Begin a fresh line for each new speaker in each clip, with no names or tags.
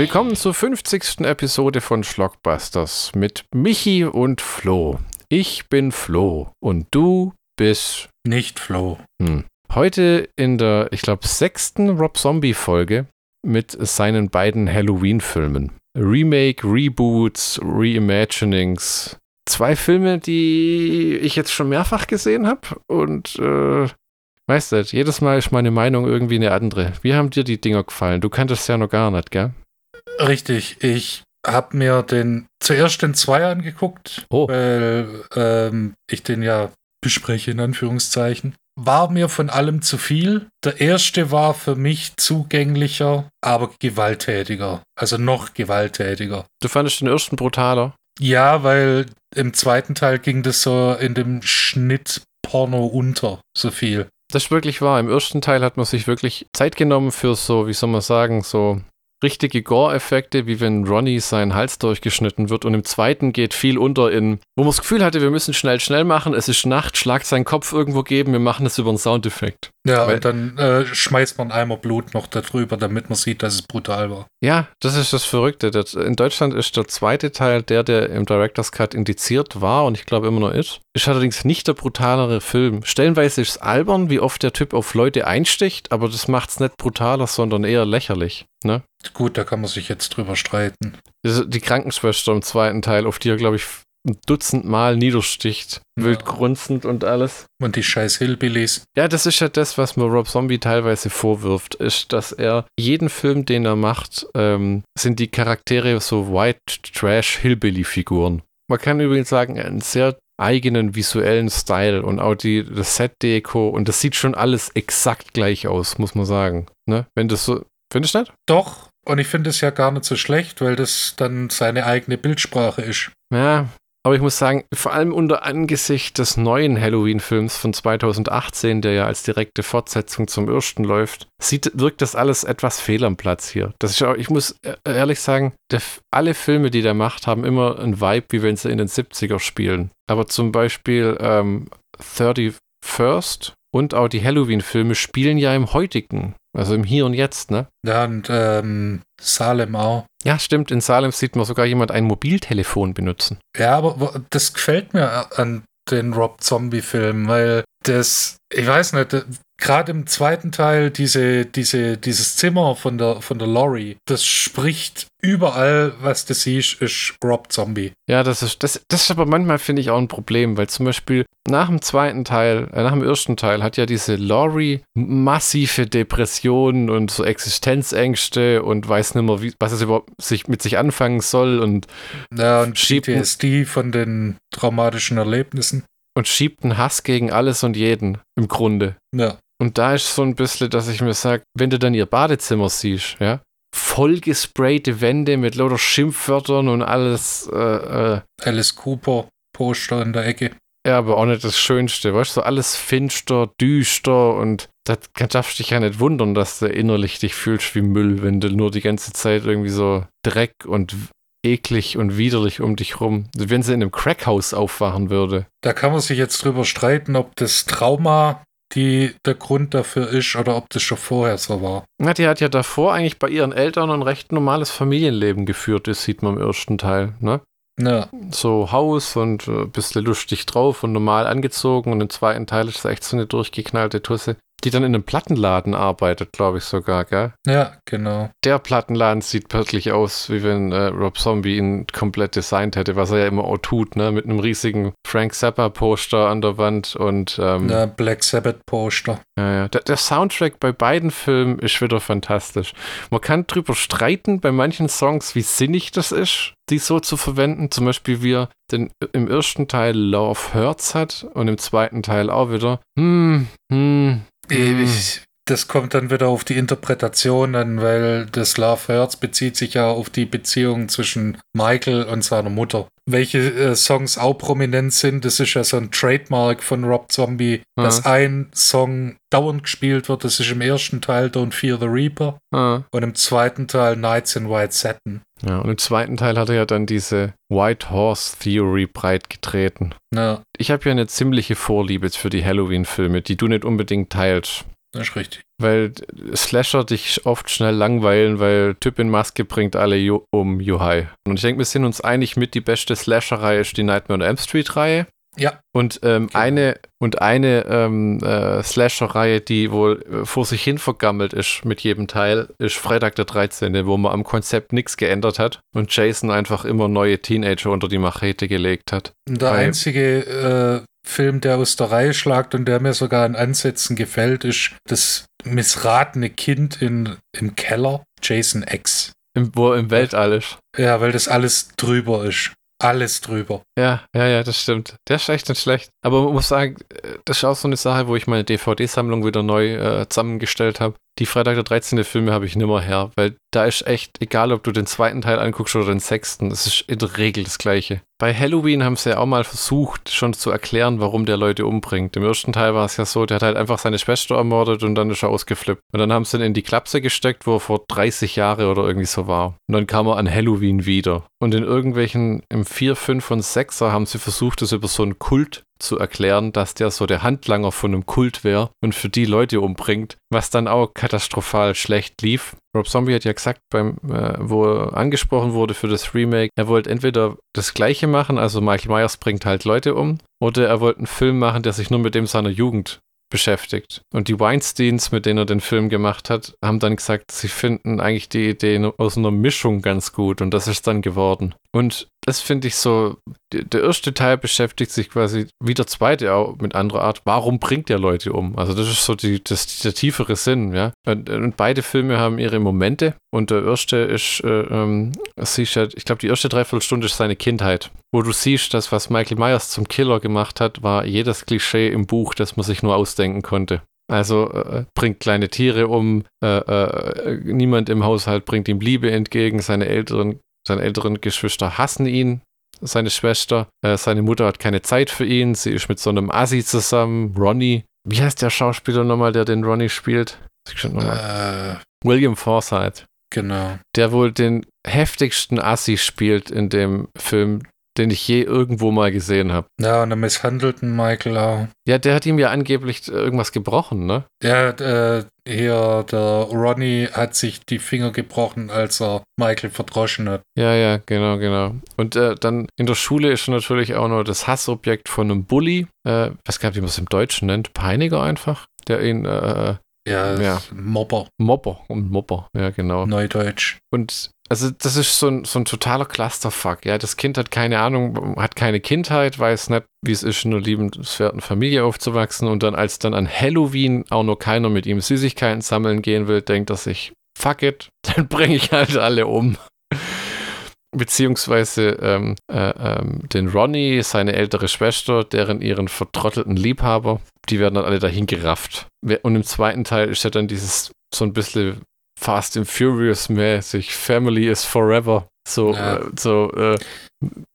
Willkommen zur 50. Episode von Schlockbusters mit Michi und Flo. Ich bin Flo und du bist
nicht Flo.
Hm. Heute in der, ich glaube, sechsten Rob Zombie-Folge mit seinen beiden Halloween-Filmen. Remake, Reboots, Reimaginings. Zwei Filme, die ich jetzt schon mehrfach gesehen habe und äh, weißt du, jedes Mal ist meine Meinung irgendwie eine andere. Wie haben dir die Dinger gefallen? Du kanntest ja noch gar nicht, gell?
Richtig, ich habe mir den zuerst den 2 angeguckt, oh. weil ähm, ich den ja bespreche, in Anführungszeichen. War mir von allem zu viel. Der erste war für mich zugänglicher, aber gewalttätiger. Also noch gewalttätiger.
Du fandest den ersten brutaler?
Ja, weil im zweiten Teil ging das so in dem Schnitt Porno unter, so viel.
Das ist wirklich wahr. Im ersten Teil hat man sich wirklich Zeit genommen für so, wie soll man sagen, so richtige Gore-Effekte, wie wenn Ronnie sein Hals durchgeschnitten wird. Und im zweiten geht viel unter in, wo man das Gefühl hatte, wir müssen schnell, schnell machen. Es ist Nacht, schlagt seinen Kopf irgendwo geben, wir machen das über einen Soundeffekt.
Ja, Weil, und dann äh, schmeißt man einmal Blut noch darüber, damit man sieht, dass es brutal war.
Ja, das ist das Verrückte. In Deutschland ist der zweite Teil der, der im Director's Cut indiziert war und ich glaube immer noch ist. Ist allerdings nicht der brutalere Film. Stellenweise ist es albern, wie oft der Typ auf Leute einsticht, aber das macht es nicht brutaler, sondern eher lächerlich. Ne?
Gut, da kann man sich jetzt drüber streiten.
Die Krankenschwester im zweiten Teil, auf die er, glaube ich, ein Dutzend Mal niedersticht, ja. wild grunzend und alles.
Und die scheiß Hillbillies.
Ja, das ist ja das, was mir Rob Zombie teilweise vorwirft, ist, dass er jeden Film, den er macht, ähm, sind die Charaktere so White Trash Hillbilly-Figuren. Man kann übrigens sagen, einen sehr eigenen visuellen Style und auch die das Set-Deko und das sieht schon alles exakt gleich aus, muss man sagen. Ne? Wenn das so, findest du nicht?
Doch, und ich finde es ja gar nicht so schlecht, weil das dann seine eigene Bildsprache ist.
Ja, aber ich muss sagen, vor allem unter Angesicht des neuen Halloween-Films von 2018, der ja als direkte Fortsetzung zum ersten läuft, sieht, wirkt das alles etwas fehl am Platz hier. Das ist auch, ich muss e-, ehrlich sagen, der, alle Filme, die der macht, haben immer einen Vibe, wie wenn sie in den 70er spielen. Aber zum Beispiel ähm, 31st und auch die Halloween-Filme spielen ja im heutigen, also im Hier und Jetzt, ne?
Ja, und ähm, Salem auch.
Ja, stimmt. In Salem sieht man sogar jemand ein Mobiltelefon benutzen.
Ja, aber das gefällt mir an den Rob Zombie-Filmen, weil das, ich weiß nicht, gerade im zweiten Teil diese, diese, dieses Zimmer von der, von der Lorry, das spricht überall, was du siehst, ist Rob Zombie.
Ja, das ist, das, das ist aber manchmal, finde ich, auch ein Problem, weil zum Beispiel nach dem zweiten Teil, äh, nach dem ersten Teil hat ja diese Lori massive Depressionen und so Existenzängste und weiß nicht mehr, wie, was es überhaupt sich, mit sich anfangen soll und,
ja, und PTSD von den traumatischen Erlebnissen.
Und schiebt einen Hass gegen alles und jeden, im Grunde.
Ja.
Und da ist so ein bisschen, dass ich mir sage, wenn du dann ihr Badezimmer siehst, ja, vollgesprayte Wände mit lauter Schimpfwörtern und alles. Äh,
äh, Alice Cooper Poster in der Ecke.
Ja, aber auch nicht das Schönste, weißt du, so alles finster, düster und da darfst du dich ja nicht wundern, dass du innerlich dich fühlst wie Müll, wenn du nur die ganze Zeit irgendwie so Dreck und eklig und widerlich um dich rum. Wenn sie in einem Crackhaus aufwachen würde.
Da kann man sich jetzt drüber streiten, ob das Trauma die der Grund dafür ist oder ob das schon vorher so war.
Ja, die hat ja davor eigentlich bei ihren Eltern ein recht normales Familienleben geführt, das sieht man im ersten Teil, ne?
Ja.
So Haus und ein äh, bisschen lustig drauf und normal angezogen und im zweiten Teil ist es echt so eine durchgeknallte Tusse die dann in einem Plattenladen arbeitet, glaube ich sogar, gell?
Ja, genau.
Der Plattenladen sieht wirklich aus, wie wenn äh, Rob Zombie ihn komplett designt hätte, was er ja immer auch tut, ne? Mit einem riesigen Frank Zappa-Poster an der Wand und ähm,
ja, Black Sabbath-Poster.
Ja, ja. Der, der, Soundtrack bei beiden Filmen ist wieder fantastisch. Man kann drüber streiten bei manchen Songs, wie sinnig das ist, die so zu verwenden. Zum Beispiel, wie er den, im ersten Teil Love Hurts hat und im zweiten Teil auch wieder. Hm, hm,
Ewig. Das kommt dann wieder auf die Interpretation an, weil das Love Hurts bezieht sich ja auf die Beziehung zwischen Michael und seiner Mutter. Welche äh, Songs auch prominent sind, das ist ja so ein Trademark von Rob Zombie, mhm. dass ein Song dauernd gespielt wird. Das ist im ersten Teil Don't Fear the Reaper mhm. und im zweiten Teil Nights in White Satin.
Ja, und im zweiten Teil hat er ja dann diese White Horse Theory breitgetreten.
Ja.
Ich habe ja eine ziemliche Vorliebe für die Halloween-Filme, die du nicht unbedingt teilst.
Das ist richtig.
Weil Slasher dich oft schnell langweilen, weil Typ in Maske bringt alle jo um Juhai. Und ich denke, wir sind uns einig mit, die beste Slasher-Reihe ist die Nightmare on Elm Street-Reihe.
Ja.
Und ähm, genau. eine und eine ähm, äh, Slasher-Reihe, die wohl äh, vor sich hin vergammelt ist mit jedem Teil, ist Freitag der 13., wo man am Konzept nichts geändert hat und Jason einfach immer neue Teenager unter die Machete gelegt hat.
Der Weil, einzige äh, Film, der aus der Reihe schlagt und der mir sogar in Ansätzen gefällt, ist das missratene Kind in, im Keller, Jason X.
Im, wo im Weltall ist.
Ja, weil das alles drüber ist alles drüber.
Ja, ja, ja, das stimmt. Der ist echt nicht schlecht. Aber man muss sagen, äh, das ist auch so eine Sache, wo ich meine DVD-Sammlung wieder neu äh, zusammengestellt habe die Freitag der 13. Filme habe ich nimmer her, weil da ist echt, egal ob du den zweiten Teil anguckst oder den sechsten, es ist in der Regel das Gleiche. Bei Halloween haben sie ja auch mal versucht, schon zu erklären, warum der Leute umbringt. Im ersten Teil war es ja so, der hat halt einfach seine Schwester ermordet und dann ist er ausgeflippt. Und dann haben sie ihn in die Klapse gesteckt, wo er vor 30 Jahren oder irgendwie so war. Und dann kam er an Halloween wieder. Und in irgendwelchen, im 4, 5 und 6er haben sie versucht, das über so einen Kult zu erklären, dass der so der Handlanger von einem Kult wäre und für die Leute umbringt, was dann auch katastrophal schlecht lief. Rob Zombie hat ja gesagt, beim, äh, wo er angesprochen wurde für das Remake, er wollte entweder das Gleiche machen, also Michael Myers bringt halt Leute um, oder er wollte einen Film machen, der sich nur mit dem seiner Jugend beschäftigt. Und die Weinsteins, mit denen er den Film gemacht hat, haben dann gesagt, sie finden eigentlich die Idee aus einer Mischung ganz gut und das ist dann geworden. Und das finde ich so, der erste Teil beschäftigt sich quasi wie der zweite auch mit anderer Art. Warum bringt der Leute um? Also das ist so die, das, der tiefere Sinn, ja. Und, und beide Filme haben ihre Momente und der erste ist, äh, ähm, ja, ich glaube, die erste Dreiviertelstunde ist seine Kindheit, wo du siehst, dass was Michael Myers zum Killer gemacht hat, war jedes Klischee im Buch, das man sich nur ausdenken konnte. Also äh, bringt kleine Tiere um, äh, äh, niemand im Haushalt bringt ihm Liebe entgegen, seine Eltern seine älteren Geschwister hassen ihn, seine Schwester. Äh, seine Mutter hat keine Zeit für ihn. Sie ist mit so einem Assi zusammen, Ronnie. Wie heißt der Schauspieler nochmal, der den Ronnie spielt? Äh, William Forsythe.
Genau.
Der wohl den heftigsten Assi spielt in dem Film, den ich je irgendwo mal gesehen habe.
Ja, und der misshandelten Michael auch.
Ja, der hat ihm ja angeblich irgendwas gebrochen, ne?
Ja, äh, hier, der Ronnie hat sich die Finger gebrochen, als er Michael verdroschen hat.
Ja, ja, genau, genau. Und äh, dann in der Schule ist natürlich auch noch das Hassobjekt von einem Bully, äh, gar nicht, wie man es im Deutschen nennt, Peiniger einfach, der ihn äh,
ja, ja, Mopper.
Mopper und Mopper, ja, genau.
Neudeutsch.
Und also das ist so ein, so ein totaler Clusterfuck. Ja, das Kind hat keine Ahnung, hat keine Kindheit, weiß nicht, wie es ist, in einer liebenswerten Familie aufzuwachsen. Und dann, als dann an Halloween auch nur keiner mit ihm Süßigkeiten sammeln gehen will, denkt er sich, fuck it, dann bringe ich halt alle um. Beziehungsweise ähm, äh, ähm, den Ronnie, seine ältere Schwester, deren ihren vertrottelten Liebhaber, die werden dann alle dahin gerafft. Und im zweiten Teil ist ja dann dieses so ein bisschen Fast and Furious mäßig. Family is forever. So, ja. äh, so, äh,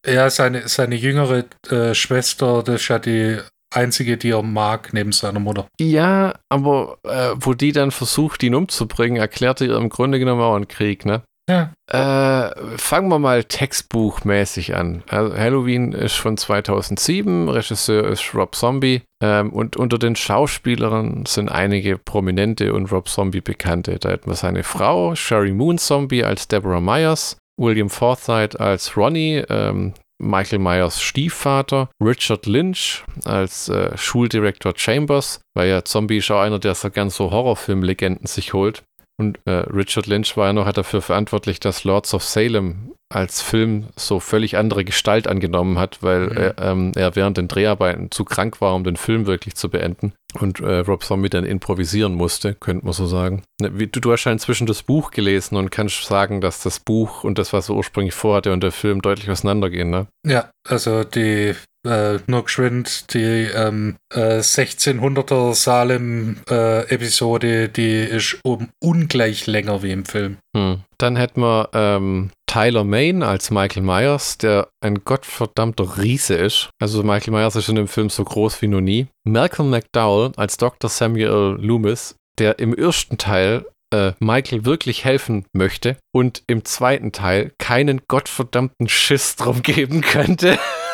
ja, seine, seine jüngere äh, Schwester, das ist ja die einzige, die er mag, neben seiner Mutter.
Ja, aber äh, wo die dann versucht, ihn umzubringen, erklärte ihr im Grunde genommen auch einen Krieg, ne?
Ja.
Äh, fangen wir mal textbuchmäßig an. Also Halloween ist von 2007, Regisseur ist Rob Zombie ähm, und unter den Schauspielern sind einige prominente und Rob Zombie bekannte. Da hätten wir seine Frau, Sherry Moon Zombie als Deborah Myers, William Forsythe als Ronnie, ähm, Michael Myers Stiefvater, Richard Lynch als äh, Schuldirektor Chambers, weil ja Zombie ist auch einer, der so gern so Horrorfilmlegenden sich holt. Und äh, Richard Lynch war ja noch dafür verantwortlich, dass Lords of Salem als Film so völlig andere Gestalt angenommen hat, weil mhm. er, ähm, er, während den Dreharbeiten zu krank war, um den Film wirklich zu beenden. Und äh, Rob Zombie dann improvisieren musste, könnte man so sagen. Ne, du, du, hast ja inzwischen das Buch gelesen und kannst sagen, dass das Buch und das, was er ursprünglich vorhatte und der Film deutlich auseinandergehen, ne?
Ja, also die äh, nur geschwind die ähm, äh, 1600er Salem-Episode, äh, die ist um ungleich länger wie im Film.
Hm. Dann hätten wir ähm, Tyler Maine als Michael Myers, der ein gottverdammter Riese ist. Also Michael Myers ist in dem Film so groß wie noch nie. Malcolm McDowell als Dr. Samuel Loomis, der im ersten Teil äh, Michael wirklich helfen möchte und im zweiten Teil keinen gottverdammten Schiss drum geben könnte.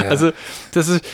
Ja. Also, das ist,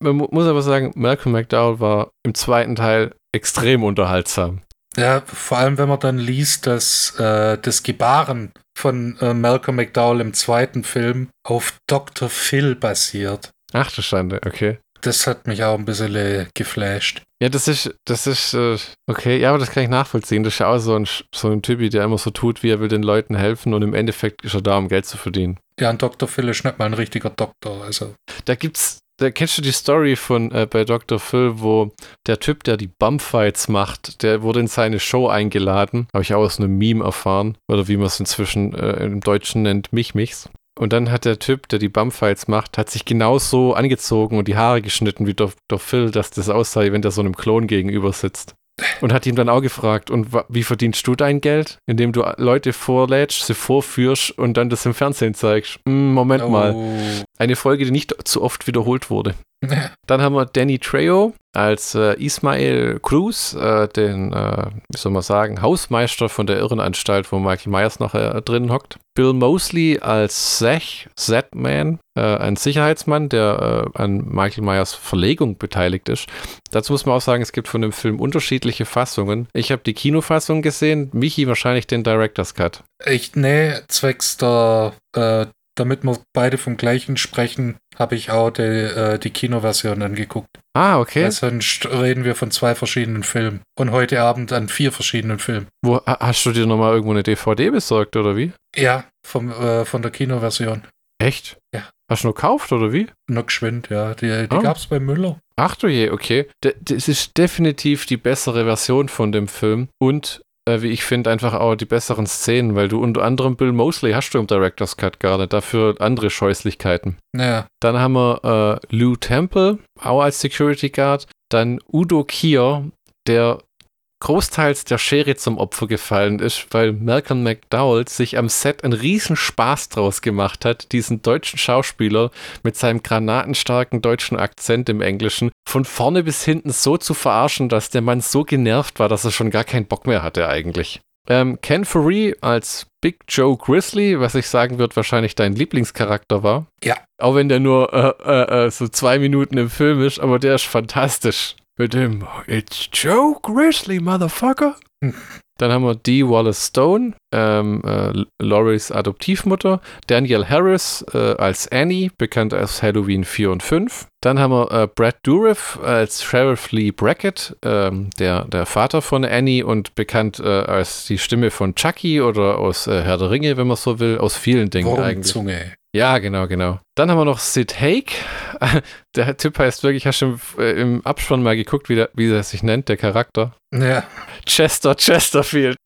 man muss aber sagen, Malcolm McDowell war im zweiten Teil extrem unterhaltsam.
Ja, vor allem wenn man dann liest, dass äh, das Gebaren von äh, Malcolm McDowell im zweiten Film auf Dr. Phil basiert.
Ach du Schande, okay.
Das hat mich auch ein bisschen äh, geflasht.
Ja, das ist, das ist, äh, okay, ja, aber das kann ich nachvollziehen. Das ist ja auch so ein, so ein Typi, der immer so tut, wie er will den Leuten helfen und im Endeffekt ist er da, um Geld zu verdienen.
Ja, ein Dr. Phil ist nicht mal ein richtiger Doktor, also.
Da gibt's, da kennst du die Story von äh, bei Dr. Phil, wo der Typ, der die Bumpfights macht, der wurde in seine Show eingeladen. Habe ich auch aus einem Meme erfahren. Oder wie man es inzwischen äh, im Deutschen nennt, Mich-Michs. Und dann hat der Typ, der die Bumpfights macht, hat sich genauso angezogen und die Haare geschnitten wie Dr. Phil, dass das aussah, wenn der so einem Klon gegenüber sitzt. Und hat ihm dann auch gefragt, und wie verdienst du dein Geld? Indem du Leute vorlädst, sie vorführst und dann das im Fernsehen zeigst. Hm, Moment oh. mal. Eine Folge, die nicht zu oft wiederholt wurde. Dann haben wir Danny Trejo als äh, Ismael Cruz, äh, den, äh, wie soll man sagen, Hausmeister von der Irrenanstalt, wo Michael Myers noch äh, drin hockt. Bill Mosley als Seth, Z-Man, äh, ein Sicherheitsmann, der äh, an Michael Myers Verlegung beteiligt ist. Dazu muss man auch sagen, es gibt von dem Film unterschiedliche Fassungen. Ich habe die Kinofassung gesehen, Michi wahrscheinlich den Director's Cut.
Ich, nee, zwecks der damit wir beide vom gleichen sprechen, habe ich auch die, äh, die Kinoversion angeguckt.
Ah, okay. Weil
sonst reden wir von zwei verschiedenen Filmen. Und heute Abend an vier verschiedenen Filmen.
Wo hast du dir nochmal irgendwo eine DVD besorgt, oder wie?
Ja, vom, äh, von der Kinoversion.
Echt?
Ja.
Hast du noch gekauft, oder wie?
Noch geschwind, ja. Die, die oh. gab es bei Müller.
Ach du je, okay. Das ist definitiv die bessere Version von dem Film. Und äh, wie ich finde, einfach auch die besseren Szenen, weil du unter anderem Bill Mosley hast du im Director's Cut gar nicht, dafür andere Scheußlichkeiten.
Ja.
Dann haben wir äh, Lou Temple, auch als Security Guard. Dann Udo Kier, der großteils der Schere zum Opfer gefallen ist, weil Malcolm McDowell sich am Set einen riesen Spaß draus gemacht hat, diesen deutschen Schauspieler mit seinem granatenstarken deutschen Akzent im Englischen von vorne bis hinten so zu verarschen, dass der Mann so genervt war, dass er schon gar keinen Bock mehr hatte eigentlich. Ähm, Ken Faree als Big Joe Grizzly, was ich sagen würde, wahrscheinlich dein Lieblingscharakter war.
Ja.
Auch wenn der nur äh, äh, äh so zwei Minuten im Film ist, aber der ist fantastisch mit dem It's Joe Grizzly, Motherfucker. Dann haben wir Dee Wallace Stone, ähm, äh, Loris Adoptivmutter. Danielle Harris äh, als Annie, bekannt als Halloween 4 und 5. Dann haben wir äh, Brad Dourif als Sheriff Lee Brackett, ähm, der, der Vater von Annie und bekannt äh, als die Stimme von Chucky oder aus äh, Herr der Ringe, wenn man so will, aus vielen Dingen eigentlich. Ja, genau, genau. Dann haben wir noch Sid Haig. Der Typ heißt wirklich, hast du im, äh, im Abspann mal geguckt, wie, der, wie er sich nennt, der Charakter?
Ja.
Chester Chesterfield.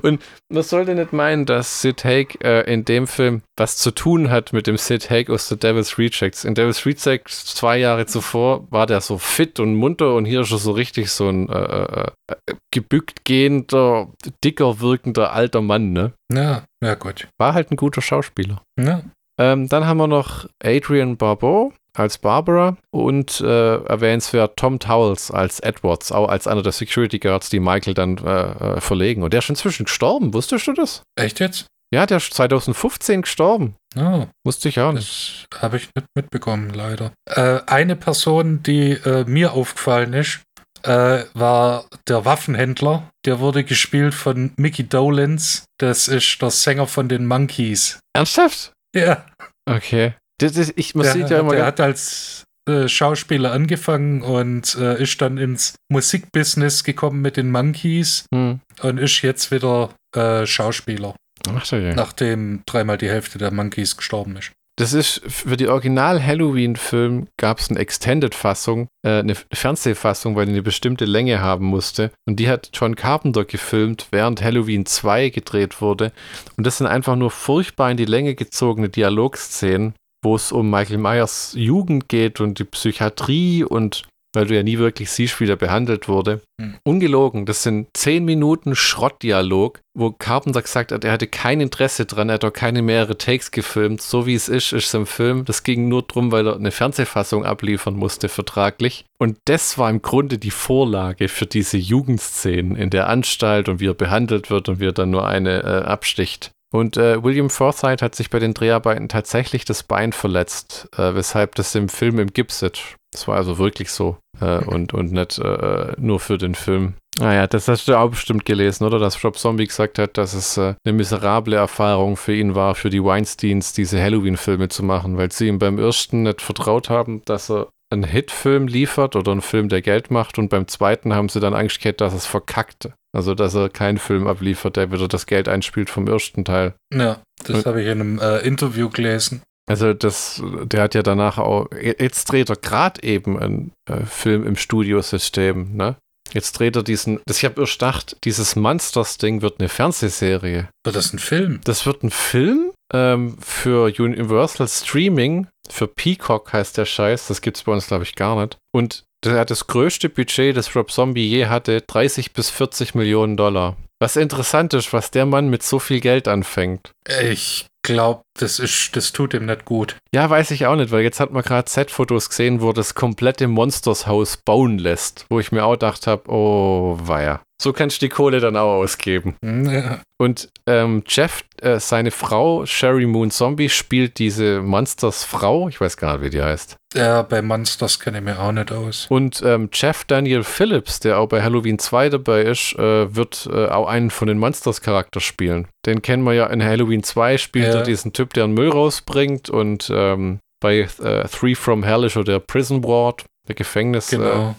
Und man sollte nicht meinen, dass Sid Haig äh, in dem Film was zu tun hat mit dem Sid Haig aus The Devil's Rejects. In Devil's Rejects zwei Jahre zuvor war der so fit und munter und hier ist er so richtig so ein äh, äh, äh gebückt gehender, dicker wirkender alter Mann, ne?
Ja, ja gut.
War halt ein guter Schauspieler.
Ja.
Ähm, dann haben wir noch Adrian Barbeau als Barbara und äh, erwähnenswert Tom Towles als Edwards, auch als einer der Security Guards, die Michael dann äh, äh, verlegen. Und der ist schon inzwischen gestorben, wusstest du das?
Echt jetzt?
Ja, der ist 2015 gestorben.
Oh,
Wusste ich auch nicht.
Das habe ich nicht mitbekommen, leider. Äh, eine Person, die äh, mir aufgefallen ist, äh, war der Waffenhändler. Der wurde gespielt von Mickey Dolenz. Das ist der Sänger von den Monkeys.
Ernsthaft?
Ja.
Okay. Das ist, ich muss
der, ja immer der hat als äh, Schauspieler angefangen und äh, ist dann ins Musikbusiness gekommen mit den Monkeys hm. und ist jetzt wieder äh, Schauspieler.
Ach so, ja.
Nachdem dreimal die Hälfte der Monkeys gestorben ist.
Das ist für die Original-Halloween-Film gab es eine Extended-Fassung, äh, eine Fernsehfassung, weil die eine bestimmte Länge haben musste. Und die hat John Carpenter gefilmt, während Halloween 2 gedreht wurde. Und das sind einfach nur furchtbar in die Länge gezogene Dialogszenen, wo es um Michael Myers Jugend geht und die Psychiatrie und weil du ja nie wirklich siehst, wie der behandelt wurde. Hm. Ungelogen, das sind zehn Minuten Schrottdialog, wo Carpenter gesagt hat, er hatte kein Interesse dran, er hat auch keine mehrere Takes gefilmt. So wie es ist, ist es im Film. Das ging nur darum, weil er eine Fernsehfassung abliefern musste, vertraglich. Und das war im Grunde die Vorlage für diese Jugendszenen in der Anstalt und wie er behandelt wird und wie er dann nur eine äh, absticht. Und äh, William Forsythe hat sich bei den Dreharbeiten tatsächlich das Bein verletzt, äh, weshalb das im Film im Gips sitzt. Das war also wirklich so äh, und, und nicht äh, nur für den Film. Naja, ah das hast du auch bestimmt gelesen, oder? Dass Rob Zombie gesagt hat, dass es äh, eine miserable Erfahrung für ihn war, für die Weinsteins diese Halloween-Filme zu machen, weil sie ihm beim ersten nicht vertraut haben, dass er einen Hitfilm liefert oder einen Film, der Geld macht und beim zweiten haben sie dann Angst gehabt, dass es verkackte. Also, dass er keinen Film abliefert, der wieder das Geld einspielt vom ersten Teil.
Ja, das habe ich in einem äh, Interview gelesen.
Also, das, der hat ja danach auch, jetzt dreht er gerade eben einen äh, Film im Studiosystem, ne? Jetzt dreht er diesen, das ich habe erst gedacht, dieses Monsters-Ding wird eine Fernsehserie.
Wird das ein Film?
Das wird ein Film ähm, für Universal Streaming, für Peacock heißt der Scheiß, das gibt es bei uns glaube ich gar nicht. Und der hat das größte Budget, das Rob Zombie je hatte, 30 bis 40 Millionen Dollar. Was interessant ist, was der Mann mit so viel Geld anfängt.
Ich glaube, das ist, das tut ihm nicht gut.
Ja, weiß ich auch nicht, weil jetzt hat man gerade Set-Fotos gesehen, wo das komplette Monsters-Haus bauen lässt, wo ich mir auch gedacht habe, oh weia. So kannst du die Kohle dann auch ausgeben.
Hm, ja.
Und ähm, Jeff, äh, seine Frau, Sherry Moon Zombie, spielt diese Monsters Frau. Ich weiß gar nicht, wie die heißt.
Ja, bei Monsters kenne ich mir auch nicht aus.
Und ähm, Jeff Daniel Phillips, der auch bei Halloween 2 dabei ist, äh, wird äh, auch einen von den Monsters-Charakter spielen. Den kennen wir ja in Halloween 2, spielt ja. er diesen Typ, der einen Müll rausbringt und ähm, bei äh, Three from Hell ist er der Prison Ward, der Gefängnis.
Äh, genau.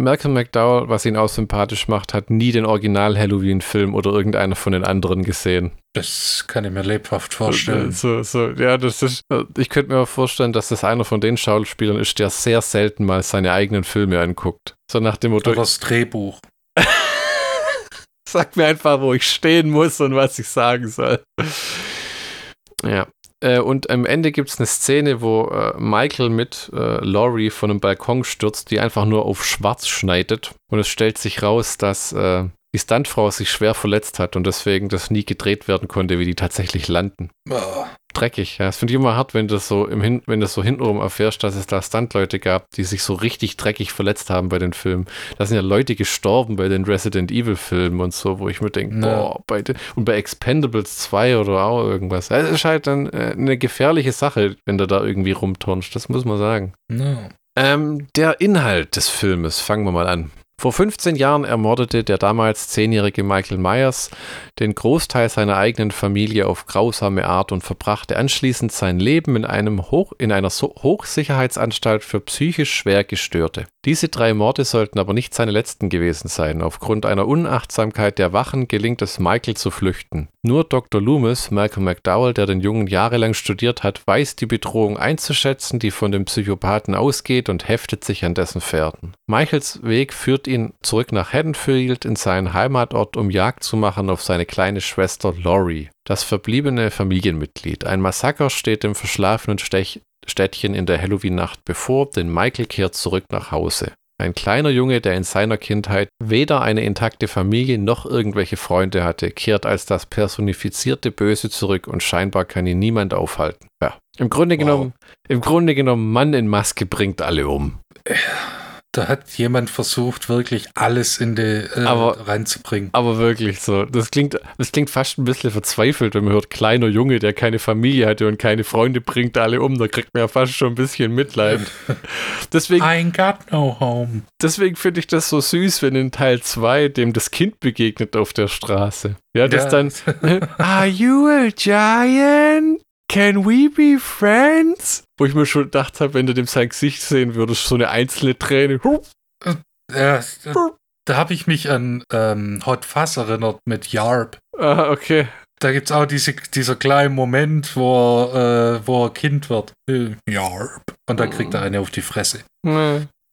Äh, Malcolm McDowell, was ihn auch sympathisch macht, hat nie den Original-Halloween-Film oder irgendeiner von den anderen gesehen.
Das kann ich mir lebhaft vorstellen.
So, so, ja, das ist, ich könnte mir vorstellen, dass das einer von den Schauspielern ist, der sehr selten mal seine eigenen Filme anguckt. So nach dem Motto.
Oder das Drehbuch.
Sag mir einfach, wo ich stehen muss und was ich sagen soll. Ja, äh, und am Ende gibt es eine Szene, wo äh, Michael mit äh, Laurie von einem Balkon stürzt, die einfach nur auf schwarz schneidet. Und es stellt sich raus, dass äh, die Stuntfrau sich schwer verletzt hat und deswegen das nie gedreht werden konnte, wie die tatsächlich landen.
Oh.
Dreckig, ja. Das finde ich immer hart, wenn das so im Hin wenn das so hintenrum erfährst, dass es da Stuntleute gab, die sich so richtig dreckig verletzt haben bei den Filmen. Da sind ja Leute gestorben bei den Resident Evil Filmen und so, wo ich mir denke, boah, bei und bei Expendables 2 oder auch irgendwas. Es ist halt dann äh, eine gefährliche Sache, wenn du da irgendwie rumturnst, das muss man sagen.
No.
Ähm, der Inhalt des Filmes, fangen wir mal an. Vor 15 Jahren ermordete der damals zehnjährige Michael Myers den Großteil seiner eigenen Familie auf grausame Art und verbrachte anschließend sein Leben in, einem Hoch, in einer so Hochsicherheitsanstalt für psychisch schwer Gestörte. Diese drei Morde sollten aber nicht seine letzten gewesen sein. Aufgrund einer Unachtsamkeit der Wachen gelingt es Michael zu flüchten. Nur Dr. Loomis, Malcolm McDowell, der den Jungen jahrelang studiert hat, weiß die Bedrohung einzuschätzen, die von dem Psychopathen ausgeht und heftet sich an dessen Pferden. Michaels Weg führt ihn zurück nach Haddonfield in seinen Heimatort, um Jagd zu machen auf seine kleine Schwester Laurie, das verbliebene Familienmitglied. Ein Massaker steht dem verschlafenen Stech Städtchen in der Halloween-Nacht bevor, denn Michael kehrt zurück nach Hause. Ein kleiner Junge, der in seiner Kindheit weder eine intakte Familie noch irgendwelche Freunde hatte, kehrt als das personifizierte Böse zurück und scheinbar kann ihn niemand aufhalten. Ja, im Grunde wow. genommen, im Grunde genommen, Mann in Maske bringt alle um.
Da hat jemand versucht, wirklich alles in die äh, aber, reinzubringen.
Aber wirklich so. Das klingt, das klingt fast ein bisschen verzweifelt, wenn man hört, kleiner Junge, der keine Familie hatte und keine Freunde, bringt alle um. Da kriegt man ja fast schon ein bisschen Mitleid. deswegen,
I ain't got no home.
Deswegen finde ich das so süß, wenn in Teil 2 dem das Kind begegnet auf der Straße. Ja, das ja. dann. Are you a giant? Can we be friends? Wo ich mir schon gedacht habe, wenn du dem sein Gesicht sehen würdest, so eine einzelne Träne.
Ja, da habe ich mich an ähm, Hot Fuzz erinnert mit Yarp.
Ah, okay.
Da gibt es auch diese, dieser kleine Moment, wo, äh, wo er Kind wird. Yarp. Und dann kriegt er eine auf die Fresse.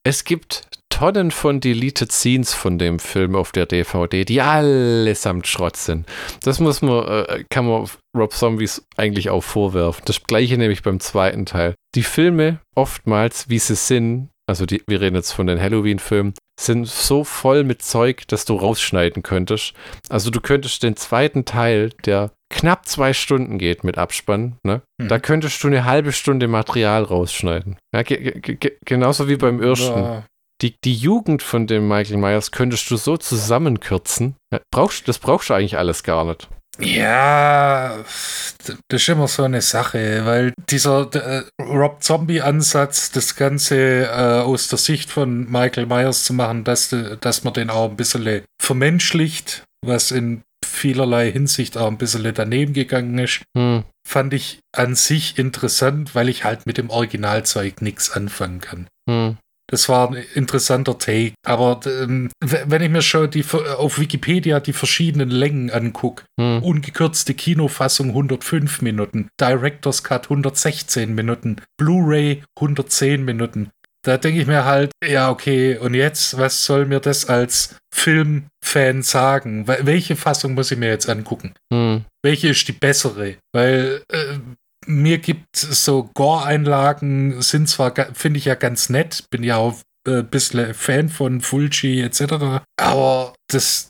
Es gibt Tonnen von Deleted Scenes von dem Film auf der DVD, die allesamt Schrott sind. Das muss man, äh, kann man Rob Zombies eigentlich auch vorwerfen. Das gleiche nämlich beim zweiten Teil. Die Filme, oftmals, wie sie sind, also die, wir reden jetzt von den Halloween-Filmen, sind so voll mit Zeug, dass du rausschneiden könntest. Also du könntest den zweiten Teil, der knapp zwei Stunden geht mit Abspann, ne? Hm. Da könntest du eine halbe Stunde Material rausschneiden. Ja, genauso wie beim ersten. Ja die, die Jugend von dem Michael Myers könntest du so zusammenkürzen. Brauchst, das brauchst du eigentlich alles gar nicht.
Ja, das ist immer so eine Sache, weil dieser äh, Rob Zombie-Ansatz, das Ganze äh, aus der Sicht von Michael Myers zu machen, dass, dass man den auch ein bisschen vermenschlicht, was in vielerlei Hinsicht auch ein bisschen daneben gegangen ist, hm. fand ich an sich interessant, weil ich halt mit dem Originalzeug nichts anfangen kann. Hm. Das war ein interessanter Take. Aber ähm, wenn ich mir schon die, auf Wikipedia die verschiedenen Längen angucke, hm. ungekürzte Kinofassung 105 Minuten, Director's Cut 116 Minuten, Blu-ray 110 Minuten. Da denke ich mir halt, ja, okay, und jetzt, was soll mir das als Filmfan sagen? Welche Fassung muss ich mir jetzt angucken? Hm. Welche ist die bessere? Weil äh, mir gibt so Gore-Einlagen, sind zwar, finde ich ja ganz nett, bin ja auch ein äh, bisschen Fan von Fulci etc., aber das,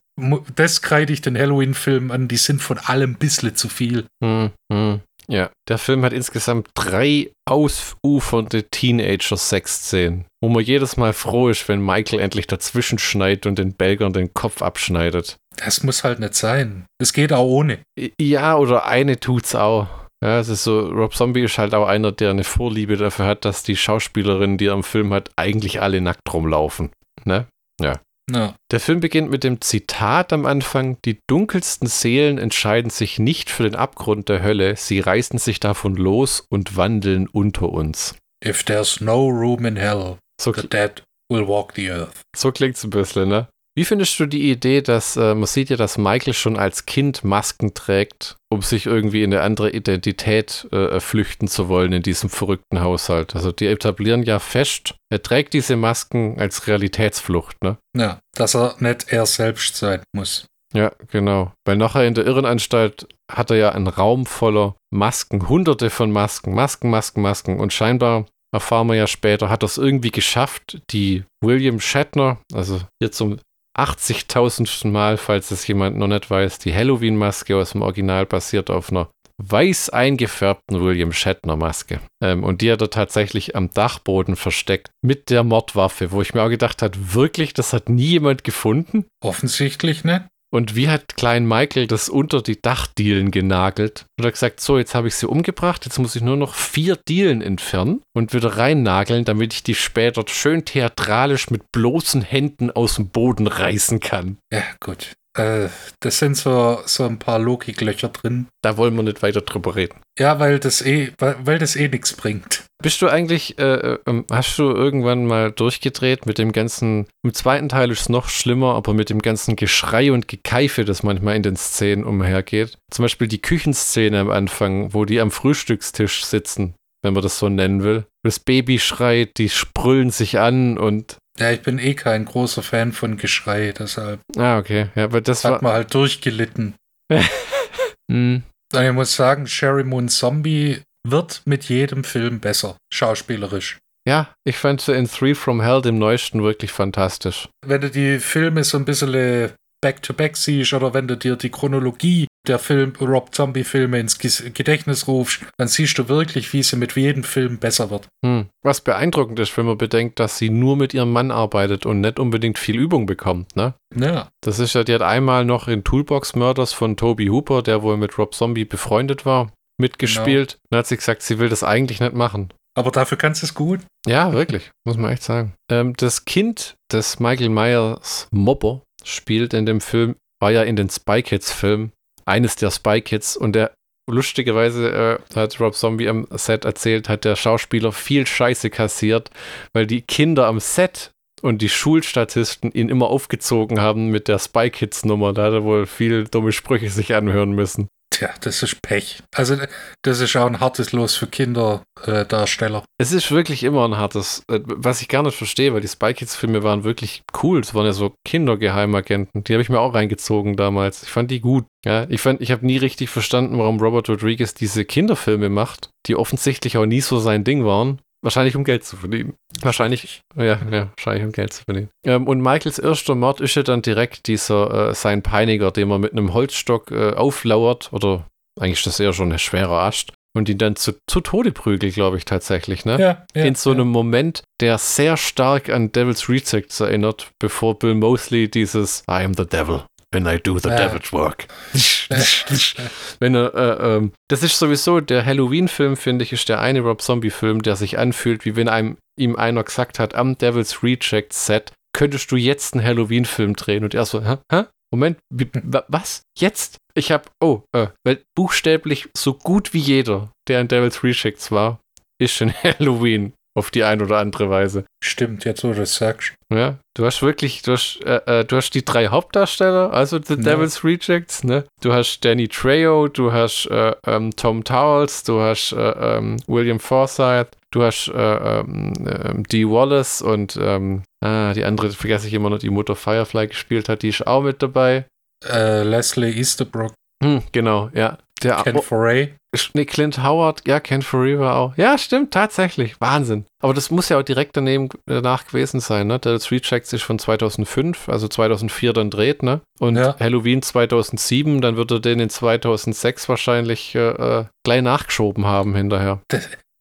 das kreide ich den Halloween-Film an, die sind von allem ein bisschen zu viel.
Hm, hm. Ja, der Film hat insgesamt drei ausufernde Teenager-Sexszenen, wo man jedes Mal froh ist, wenn Michael endlich dazwischen schneidet und den Belgern den Kopf abschneidet.
Das muss halt nicht sein. Es geht auch ohne.
Ja, oder eine tut's auch. Ja, es ist so, Rob Zombie ist halt auch einer, der eine Vorliebe dafür hat, dass die Schauspielerinnen, die er im Film hat, eigentlich alle nackt rumlaufen. Ne? Ja. ja. Der Film beginnt mit dem Zitat am Anfang: Die dunkelsten Seelen entscheiden sich nicht für den Abgrund der Hölle, sie reißen sich davon los und wandeln unter uns.
If there's no room in hell, so the dead will walk the earth.
So klingt's ein bisschen, ne? Wie findest du die Idee, dass äh, man sieht ja, dass Michael schon als Kind Masken trägt, um sich irgendwie in eine andere Identität äh, flüchten zu wollen in diesem verrückten Haushalt? Also die etablieren ja fest, er trägt diese Masken als Realitätsflucht, ne?
Ja, dass er nicht er selbst sein muss.
Ja, genau. Weil nachher in der Irrenanstalt hat er ja einen Raum voller Masken, hunderte von Masken, Masken, Masken, Masken. Und scheinbar erfahren wir ja später, hat er es irgendwie geschafft, die William Shatner, also hier zum 80.000. Mal, falls es jemand noch nicht weiß, die Halloween-Maske aus dem Original basiert auf einer weiß eingefärbten William Shatner-Maske. Ähm, und die hat er tatsächlich am Dachboden versteckt mit der Mordwaffe, wo ich mir auch gedacht habe, wirklich, das hat nie jemand gefunden?
Offensichtlich nicht.
Und wie hat Klein Michael das unter die Dachdielen genagelt? Und er gesagt, so, jetzt habe ich sie umgebracht, jetzt muss ich nur noch vier Dielen entfernen und wieder reinnageln, damit ich die später schön theatralisch mit bloßen Händen aus dem Boden reißen kann.
Ja, gut. Äh, das sind so, so ein paar Logiklöcher drin.
Da wollen wir nicht weiter drüber reden.
Ja, weil das eh, weil, weil das eh nichts bringt.
Bist du eigentlich, äh, äh, hast du irgendwann mal durchgedreht mit dem ganzen, im zweiten Teil ist es noch schlimmer, aber mit dem ganzen Geschrei und Gekeife, das manchmal in den Szenen umhergeht. Zum Beispiel die Küchenszene am Anfang, wo die am Frühstückstisch sitzen, wenn man das so nennen will. Das Baby schreit, die sprüllen sich an und
ja, ich bin eh kein großer Fan von Geschrei, deshalb.
Ah, okay. Ja, aber das
hat war... man halt durchgelitten. hm. Ich muss sagen, Sherry Moon Zombie wird mit jedem Film besser, schauspielerisch.
Ja, ich fand sie in Three from Hell, dem neuesten, wirklich fantastisch.
Wenn du die Filme so ein bisschen back-to-back -back siehst oder wenn du dir die Chronologie der Film, Rob Zombie-Filme ins Gedächtnis rufst, dann siehst du wirklich, wie sie mit jedem Film besser wird.
Hm. Was beeindruckend ist, wenn man bedenkt, dass sie nur mit ihrem Mann arbeitet und nicht unbedingt viel Übung bekommt, ne?
Ja.
Das ist ja, die hat einmal noch in Toolbox Murders von Toby Hooper, der wohl mit Rob Zombie befreundet war, mitgespielt. Genau. Dann hat sie gesagt, sie will das eigentlich nicht machen.
Aber dafür kannst du es gut.
Ja, wirklich, muss man echt sagen. Ähm, das Kind des Michael Myers Mobber spielt in dem Film, war ja in den Spy Kids Filmen eines der Spy Kids und der lustigerweise äh, hat Rob Zombie am Set erzählt, hat der Schauspieler viel Scheiße kassiert, weil die Kinder am Set und die Schulstatisten ihn immer aufgezogen haben mit der Spy Kids Nummer. Da hat er wohl viel dumme Sprüche sich anhören müssen.
Tja, das ist Pech. Also, das ist auch ein hartes Los für Kinderdarsteller. Äh,
es ist wirklich immer ein hartes, äh, was ich gar nicht verstehe, weil die Spy Kids-Filme waren wirklich cool. Es waren ja so Kindergeheimagenten. Die habe ich mir auch reingezogen damals. Ich fand die gut. Ja, ich ich habe nie richtig verstanden, warum Robert Rodriguez diese Kinderfilme macht, die offensichtlich auch nie so sein Ding waren. Wahrscheinlich um Geld zu verdienen. Wahrscheinlich, ja, ja, wahrscheinlich um Geld zu verdienen. Ähm, und Michaels erster Mord ist ja dann direkt dieser, äh, sein Peiniger, den man mit einem Holzstock äh, auflauert, oder eigentlich ist das eher schon ein schwerer Ast, und ihn dann zu, zu Tode prügelt, glaube ich tatsächlich, ne?
Ja, ja
In so einem
ja.
Moment, der sehr stark an Devil's Rejects erinnert, bevor Bill Mosley dieses I am the Devil when I do the
Ja.
devil's work. wenn er, äh, ähm, das ist sowieso, der Halloween-Film, finde ich, ist der eine Rob Zombie-Film, der sich anfühlt, wie wenn einem ihm einer gesagt hat, am Devil's Reject Set könntest du jetzt einen Halloween-Film drehen und er so, hä? hä? Moment, wie, was? Jetzt? Ich hab, oh, äh, weil buchstäblich so gut wie jeder, der in Devil's Rejects war, ist in Halloween auf die ein oder andere Weise.
Stimmt, jetzt wo du das sagst.
Ja, du hast wirklich, du hast, äh, äh, du hast die drei Hauptdarsteller, also The
Ja.
Devil's Rejects, ne? Du hast Danny Trejo, du hast äh, ähm, Tom Towles, du hast äh, ähm, William Forsythe, du hast äh, ähm, ähm, Dee Wallace und ähm, ah, die andere vergesse ich immer noch, die Mutter Firefly gespielt hat, die ist auch mit dabei.
Äh, Leslie Easterbrook,
Hm, genau, ja. Der
Ken Foray.
Nee, Clint Howard, ja, Ken Forever auch. Ja, stimmt, tatsächlich. Wahnsinn. Aber das muss ja auch direkt daneben danach gewesen sein, ne? Devil's Rejects ist von 2005, also 2004 dann dreht, ne? Und
Ja.
Halloween 2007, dann wird er den in 2006 wahrscheinlich äh, äh, gleich nachgeschoben haben hinterher.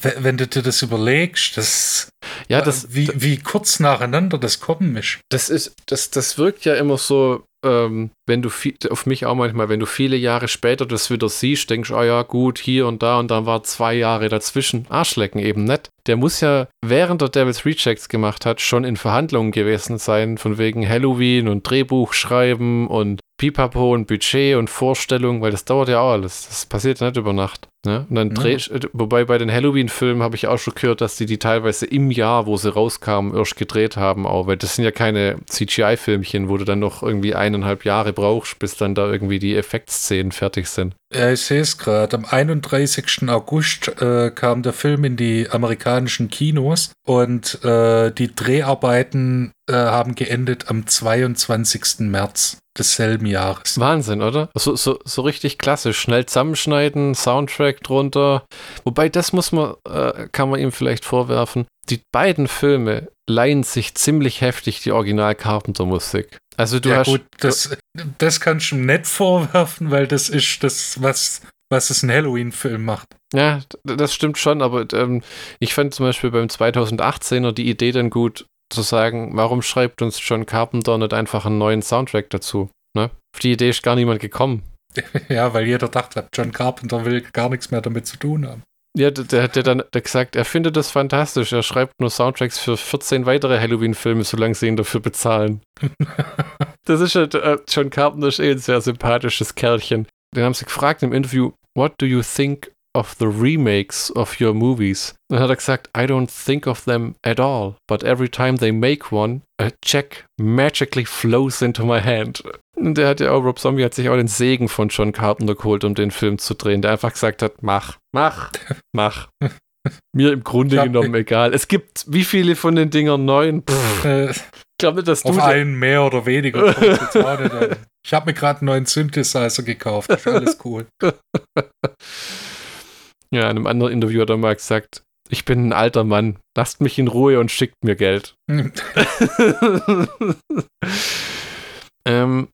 W- Wenn du dir das überlegst, das,
Ja, das,
wie, wie kurz nacheinander das kommen ist.
das ist, das, das wirkt ja immer so, ähm, wenn du viel, auf mich auch manchmal, wenn du viele Jahre später das wieder siehst, denkst, ah ja, gut, hier und da und dann war zwei Jahre dazwischen. Arschlecken eben nicht. Der muss ja, während er Devil's Rejects gemacht hat, schon in Verhandlungen gewesen sein, von wegen Halloween und Drehbuch schreiben und Pipapo und Budget und Vorstellung, weil das dauert ja auch alles. Das passiert nicht über Nacht. Ne? Und dann
Ja.
dreh, wobei bei den Halloween-Filmen habe ich auch schon gehört, dass die die teilweise im Jahr, wo sie rauskamen, erst gedreht haben, auch, weil das sind ja keine CGI-Filmchen, wo du dann noch irgendwie eineinhalb Jahre brauchst, bis dann da irgendwie die Effektszenen fertig sind.
Ja, ich sehe es gerade. Am 31. August äh, kam der Film in die amerikanischen Kinos und äh, die Dreharbeiten äh, haben geendet am 22. März desselben Jahres.
Wahnsinn, oder? So, so, so richtig klassisch. Schnell zusammenschneiden, Soundtrack drunter. Wobei, das muss man, äh, kann man ihm vielleicht vorwerfen. Die beiden Filme leihen sich ziemlich heftig die Original-Carpenter-Musik. Also du
ja
hast.
gut, das, das kannst du nicht vorwerfen, weil das ist das, was, was es ein Halloween-Film macht.
Ja, das stimmt schon, aber ähm, ich fand zum Beispiel beim 2018er die Idee dann gut, zu sagen, warum schreibt uns John Carpenter nicht einfach einen neuen Soundtrack dazu? Ne? Auf die Idee ist gar niemand gekommen.
Ja, weil jeder dachte, John Carpenter will gar nichts mehr damit zu tun haben.
Ja, der, der hat ja dann gesagt, er findet das fantastisch. Er schreibt nur Soundtracks für 14 weitere Halloween-Filme, solange sie ihn dafür bezahlen. das ist halt, äh, John Carpenter ist eh ein sehr sympathisches Kerlchen. Den haben sie gefragt im Interview, what do you think of the remakes of your movies? Dann hat er gesagt, I don't think of them at all, but every time they make one, a check magically flows into my hand. Und der hat ja auch, Rob Zombie hat sich auch den Segen von John Carpenter geholt, um den Film zu drehen, der einfach gesagt hat, mach, mach, mach. Mir im Grunde genommen egal. Es gibt wie viele von den Dingern neun?
Äh,
ich glaube nicht, dass du.
auf einen mehr oder weniger. Ich habe mir gerade einen neuen Synthesizer gekauft. Ist alles cool.
Ja, in einem anderen Interview hat er mal gesagt, ich bin ein alter Mann, lasst mich in Ruhe und schickt mir Geld.
Hm.
ähm,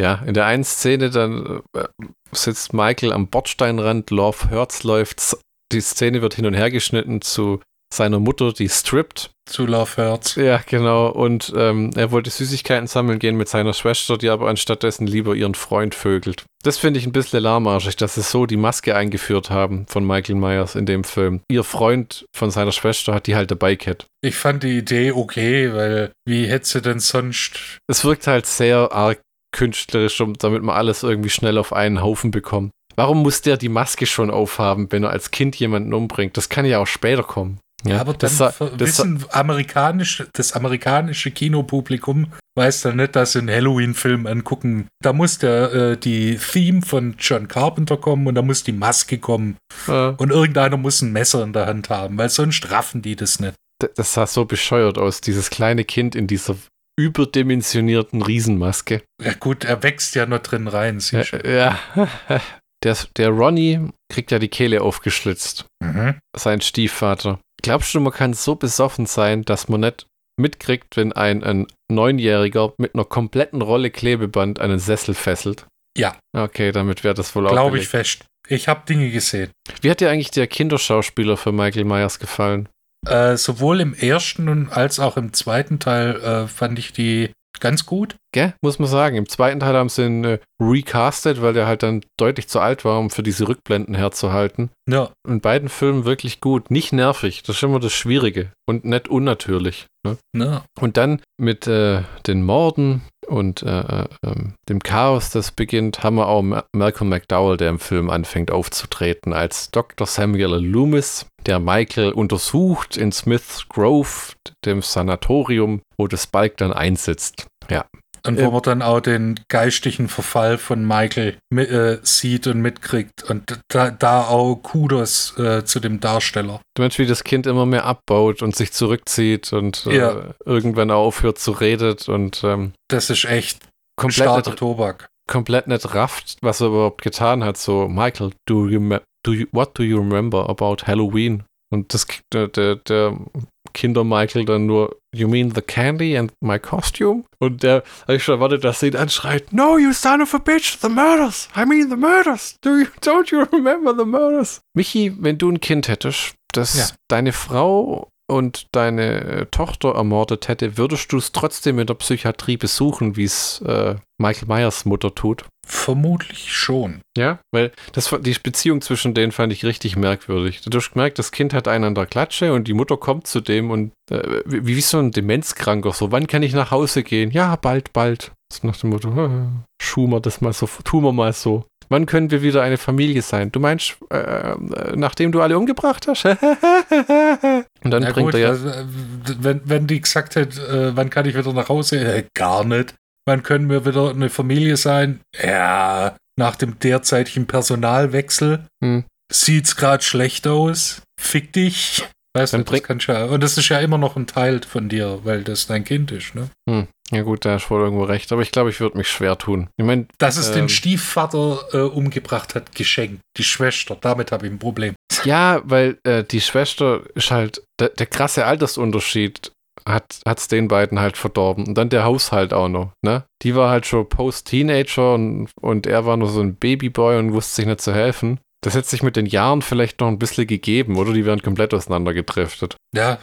ja, in der einen Szene dann äh, sitzt Michael am Bordsteinrand, Love Hurts läuft, die Szene wird hin und her geschnitten zu seiner Mutter, die strippt.
Zu Love Hurts.
Ja, genau. Und ähm, er wollte Süßigkeiten sammeln gehen mit seiner Schwester, die aber anstattdessen lieber ihren Freund vögelt. Das finde ich ein bisschen lahmarschig, dass sie so die Maske eingeführt haben von Michael Myers in dem Film. Ihr Freund von seiner Schwester hat die halt dabei gehabt.
Ich fand die Idee okay, weil wie hätte sie denn sonst.
Es wirkt halt sehr arg künstlerisch, damit man alles irgendwie schnell auf einen Haufen bekommt. Warum muss der die Maske schon aufhaben, wenn er als Kind jemanden umbringt? Das kann ja auch später kommen. Ja,
aber
das, das,
wissen amerikanisch, das amerikanische Kinopublikum weiß dann nicht, dass sie einen Halloween-Film angucken. Da muss der, äh, die Theme von John Carpenter kommen und da muss die Maske kommen.
äh,
Und irgendeiner muss ein Messer in der Hand haben, weil sonst raffen die das nicht.
Das sah so bescheuert aus, dieses kleine Kind in dieser überdimensionierten Riesenmaske.
Ja gut, er wächst ja noch drin rein.
Ja, ja. Der, der Ronnie kriegt ja die Kehle aufgeschlitzt,
Mhm.
sein Stiefvater. Glaubst du, man kann so besoffen sein, dass man nicht mitkriegt, wenn ein, ein Neunjähriger mit einer kompletten Rolle Klebeband einen Sessel fesselt?
Ja.
Okay, damit wäre das wohl auch
Glaube ich fest. Ich habe Dinge gesehen.
Wie hat dir eigentlich der Kinderschauspieler für Michael Myers gefallen?
Äh, sowohl im ersten als auch im zweiten Teil äh, fand ich die ganz gut.
Gell, muss man sagen. Im zweiten Teil haben sie ihn äh, recastet, weil der halt dann deutlich zu alt war, um für diese Rückblenden herzuhalten.
Ja.
In beiden Filmen wirklich gut. Nicht nervig, das ist immer das Schwierige. Und nicht unnatürlich. Ne?
Ja.
Und dann mit äh, den Morden und äh, äh, ähm, dem Chaos, das beginnt, haben wir auch Ma- Malcolm McDowell, der im Film anfängt aufzutreten, als Dr. Samuel. Loomis, der Michael untersucht in Smith Grove, dem Sanatorium, wo das Spike dann einsetzt. Ja,
Und wo
Ähm.
man dann auch den geistigen Verfall von Michael mi- äh, sieht und mitkriegt. Und da, da auch Kudos äh, zu dem Darsteller.
Du meinst, wie das Kind immer mehr abbaut und sich zurückzieht und äh,
Ja.
irgendwann aufhört zu redet und ähm,
Das ist echt
komplett
starker
nicht,
Tobak.
komplett nicht rafft, was er überhaupt getan hat. So, Michael, do you, do you, what do you remember about Halloween? Und das, Ki- der, der, der Kinder-Michael dann nur, you mean the candy and my costume? Und der, hab ich schon erwartet, dass sie ihn anschreit, no, you son of a bitch, the murders, I mean the murders, do you, don't you remember the murders? Michi, wenn du ein Kind hättest, das
Ja.
deine Frau und deine äh, Tochter ermordet hätte, würdest du es trotzdem in der Psychiatrie besuchen, wie es äh, Michael Myers Mutter tut?
Vermutlich schon.
Ja, weil das, die Beziehung zwischen denen fand ich richtig merkwürdig. Du hast gemerkt, das Kind hat einen an der Klatsche und die Mutter kommt zu dem und äh, wie, wie so ein Demenzkranker, so, wann kann ich nach Hause gehen? Ja, bald, bald. So nach dem Motto, äh, schuhen wir das mal so, tun wir mal so. Wann können wir wieder eine Familie sein? Du meinst, äh, äh, nachdem du alle umgebracht hast? und dann
Na
bringt
gut,
er ja.
äh, wenn, wenn die gesagt hätte, äh, wann kann ich wieder nach Hause? Äh, gar nicht. Wann können wir wieder eine Familie sein? Ja, nach dem derzeitigen Personalwechsel
Hm.
sieht's gerade schlecht aus. Fick dich. Weißt
Dann
du, das ja. Und das ist ja immer noch ein Teil von dir, weil das dein Kind ist, ne?
Hm, ja gut, da ist wohl irgendwo recht, aber ich glaube, ich würde mich schwer tun. Ich meine,
Dass es
Ähm.
den Stiefvater äh, umgebracht hat, geschenkt. Die Schwester, damit habe ich ein Problem.
Ja, weil äh, die Schwester ist halt, der, der krasse Altersunterschied hat es den beiden halt verdorben. Und dann der Haushalt auch noch, ne? Die war halt schon Post-Teenager und, und er war nur so ein Babyboy und wusste sich nicht zu helfen. Das hätte sich mit den Jahren vielleicht noch ein bisschen gegeben, oder? Die wären komplett auseinandergedriftet.
Ja,